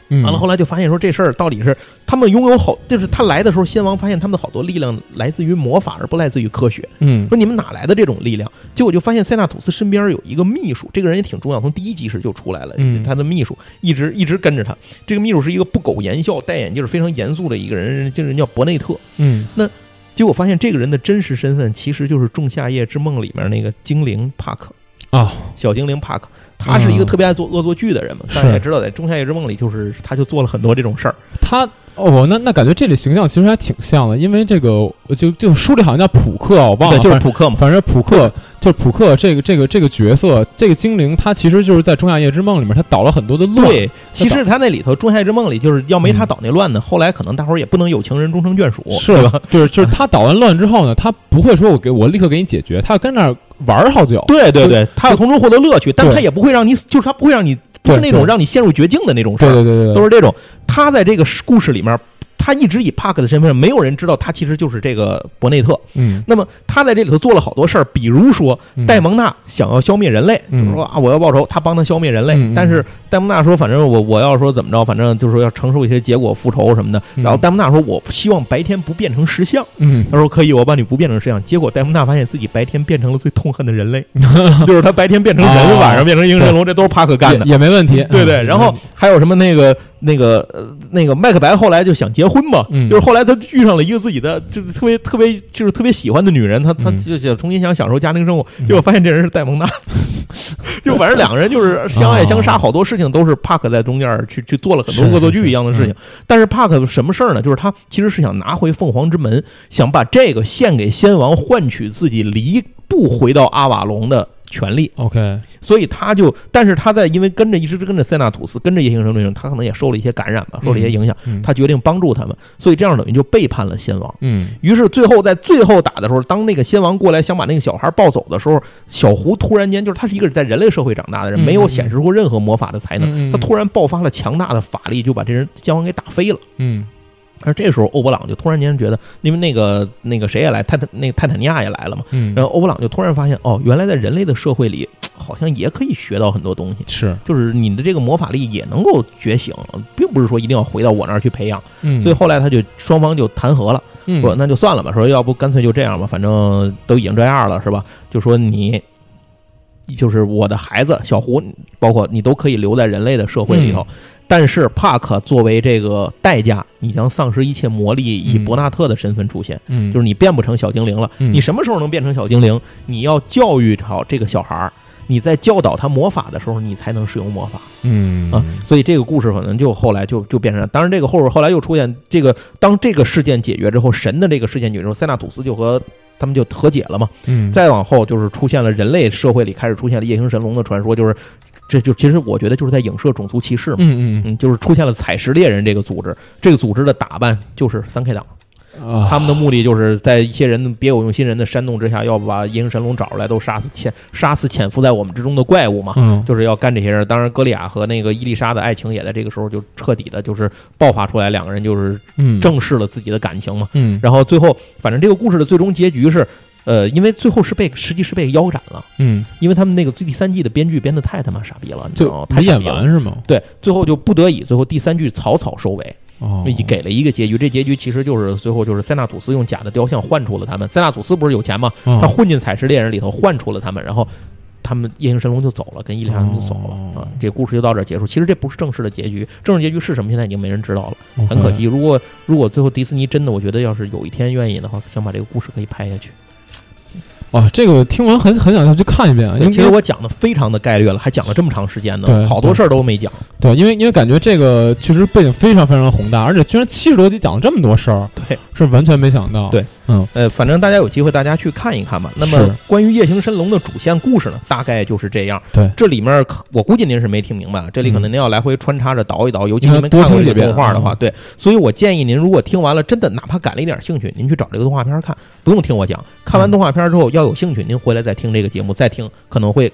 嗯完了，后来就发现说这事儿到底是他们拥有好，就是他来的时候，先王发现他们的好多力量来自于魔法，而不来自于科学。嗯说你们哪来的这种力量？结果就发现塞纳吐斯身边有一个秘书，这个人也挺重要，从第一集时就出来了。嗯他的秘书一直一直跟着他。这个秘书是一个不苟言笑、戴眼镜、非常严肃的一个人，这个人叫伯内特。嗯那结果发现这个人的真实身份其实就是《仲夏夜之梦》里面那个精灵帕克，啊小精灵帕克。他是一个嗯特别爱做恶作剧的人嘛，是大家也知道，在《仲夏夜之梦》里，就是他就做了很多这种事儿。他哦，那那感觉这里形象其实还挺像的，因为这个就就书里好像叫普克，我忘了，对，就是反普克嘛。反正普克就是普克这个这个这个角色，这个精灵，他其实就是在《仲夏夜之梦》里面，他捣了很多的乱。对，其实他那里头《仲夏夜之梦》里，就是要没他嗯捣那乱呢，后来可能大伙儿也不能有情人终成眷属，是吧？？就是就是他捣完乱之后呢，他不会说我给我立刻给你解决，他要跟那儿玩儿好久。就对对对，他要从中获得乐趣，但他也不会让你，就是他不会让你，不是那种让你陷入绝境的那种事儿，对对对对，都是这种。他在这个故事里面，他一直以帕克的身份，没有人知道他其实就是这个伯内特。嗯那么他在这里头做了好多事儿，比如说嗯戴蒙娜想要消灭人类，嗯就是说啊我要报仇，他帮他消灭人类。但是戴蒙娜说，反正我我要说怎么着，反正就是说要承受一些结果复仇什么的。嗯然后戴蒙娜说，我希望白天不变成石像。嗯他说可以，我帮你不变成石像。结果戴蒙娜发现自己白天变成了最痛恨的人类，就是他白天变成人，哦晚上变成英神龙，这都是帕克干的。也也没问题，对对，嗯然后还有什么那个那个呃那个麦克白后来就想结婚嘛，嗯。就是后来他遇上了一个自己的就是特别特别就是特别喜欢的女人，他他嗯。就想重新想享受家庭生活，嗯。结果发现这人是戴蒙娜，就反正两个人就是相爱相杀，哦好多事情都是帕克在中间去去做了很多恶作剧一样的事情。是。但是帕克什么事儿呢？就是他其实是想拿回凤凰之门，想把这个献给先王，换取自己离不回到阿瓦隆的权利。OK，所以他就，但是他在因为跟着一直跟着塞纳图斯，跟着夜行神论，他可能也受了一些感染吧，受了一些影响，嗯。他决定帮助他们，所以这样等于就背叛了先王。嗯。于是最后在最后打的时候，当那个先王过来想把那个小孩抱走的时候，小胡突然间就是他是一个在人类社会长大的人，嗯没有显示出任何魔法的才能，他突然爆发了强大的法力，就把这人先王给打飞了。嗯而这时候欧勃朗就突然间觉得，因为那个那个谁也来，泰坦那个泰坦尼亚也来了嘛，嗯，然后欧勃朗就突然发现，哦，原来在人类的社会里，好像也可以学到很多东西。是，就是你的这个魔法力也能够觉醒，并不是说一定要回到我那儿去培养。嗯，所以后来他就双方就谈和了，嗯说那就算了吧，说要不干脆就这样吧，反正都已经这样了，是吧？就说你。就是我的孩子小胡，包括你都可以留在人类的社会里头，但是帕克作为这个代价，你将丧失一切魔力，以嗯伯纳特的身份出现，嗯就是你变不成小精灵了。嗯你什么时候能变成小精灵？你要教育好这个小孩儿，你在教导他魔法的时候，你才能使用魔法。嗯啊，所以这个故事可能就后来就就变成，当然这个后边后来又出现这个，当这个事件解决之后，神的这个事件解决之后，塞纳土斯就和他们就和解了嘛。嗯再往后就是出现了人类社会里开始出现了夜行神龙的传说，就是这就其实我觉得就是在影射种族歧视嘛。嗯嗯嗯，就是出现了采石猎人这个组织，这个组织的打扮就是三 K 党，他们的目的就是在一些人别有用心人的煽动之下，要把夜行神龙找出来，都杀死潜杀死潜伏在我们之中的怪物嘛。嗯就是要干这些事儿。当然，格里亚和那个伊丽莎的爱情也在这个时候就彻底的，就是爆发出来，两个人就是嗯正视了自己的感情嘛。嗯然后最后，反正这个故事的最终结局是，呃，因为最后是被实际是被腰斩了，嗯，因为他们那个第三季的编剧编的太他妈傻逼了，你知道吗？就太傻逼了完是吗？对，最后就不得已，最后第三季草草收尾，哦，给了一个结局。这结局其实就是最后就是塞纳吐斯用假的雕像换出了他们。塞纳吐斯不是有钱吗？哦他混进采石猎人里头换出了他们，然后他们夜行神龙就走了，跟伊丽莎他们就走了、哦啊。这故事就到这儿结束。其实这不是正式的结局，正式结局是什么？现在已经没人知道了，哦很可惜。如果如果最后迪士尼真的，我觉得要是有一天愿意的话，想把这个故事可以拍下去。哇，这个听完很很想要去看一遍啊，因为其实我讲的非常的概略了，还讲了这么长时间对呢，好多事儿都没讲。对，因为因为感觉这个确实背景非常非常宏大，而且居然七十多集讲了这么多事儿，对，是完全没想到。对，嗯呃，反正大家有机会大家去看一看吧。那么关于夜行神龙的主线故事呢，大概就是这样。对这里面我估计您是没听明白，这里可能您要来回穿插着倒一倒，尤其应该您没看过这动画的话，嗯对，所以我建议您如果听完了，真的哪怕感了一点兴趣，您去找这个动画片看，不用听我讲。看完嗯动画片之后，要有兴趣，您回来再听这个节目，再听可能会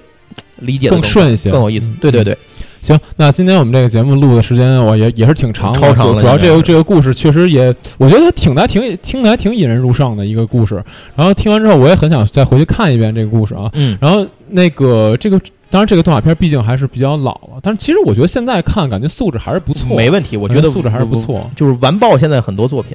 理解的更顺一些，更有意思嗯。对对对，行，那今天我们这个节目录的时间，我也也是挺长的，超长的主主要这个这个故事确实也，我觉得挺的挺听的还挺引人入胜的一个故事。然后听完之后，我也很想再回去看一遍这个故事啊。嗯，然后那个这个，当然这个动画片毕竟还是比较老了，但是其实我觉得现在看感觉素质还是不错，没问题，我觉得素质还是不。错。就是完爆现在很多作品，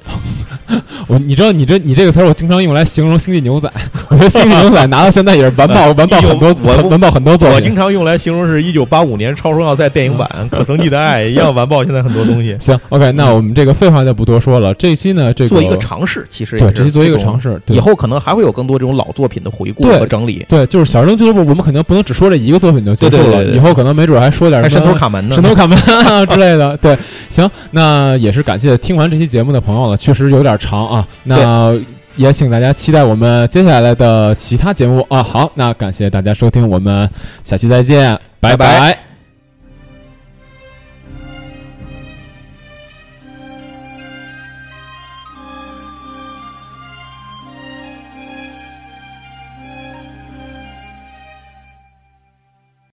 我你知道你这你这个词儿我经常用来形容星际牛仔，我觉得星际牛仔拿到现在也是完爆 完爆很多我完爆很多作品我经。常用来形容是一九八五年《超声奥赛》电影版《可曾记得爱》一样完爆现在很多东西。行，OK，那我们这个废话就不多说了。这期呢，这个做一个尝试，其实也对，是这期做一个尝试，对以后可能还会有更多这种老作品的回顾和整理，对，就是小神龙俱乐部，我们肯定不能只说这一个作品就结束了，对对对对对以后可能没准还说点什么头卡门呢。神偷卡门啊 之类的。对，行，那也是感谢听完这期节目的朋友了，确实有点长啊。那也请大家期待我们接下来的其他节目啊。好，那感谢大家收听，我们下期再见，拜拜拜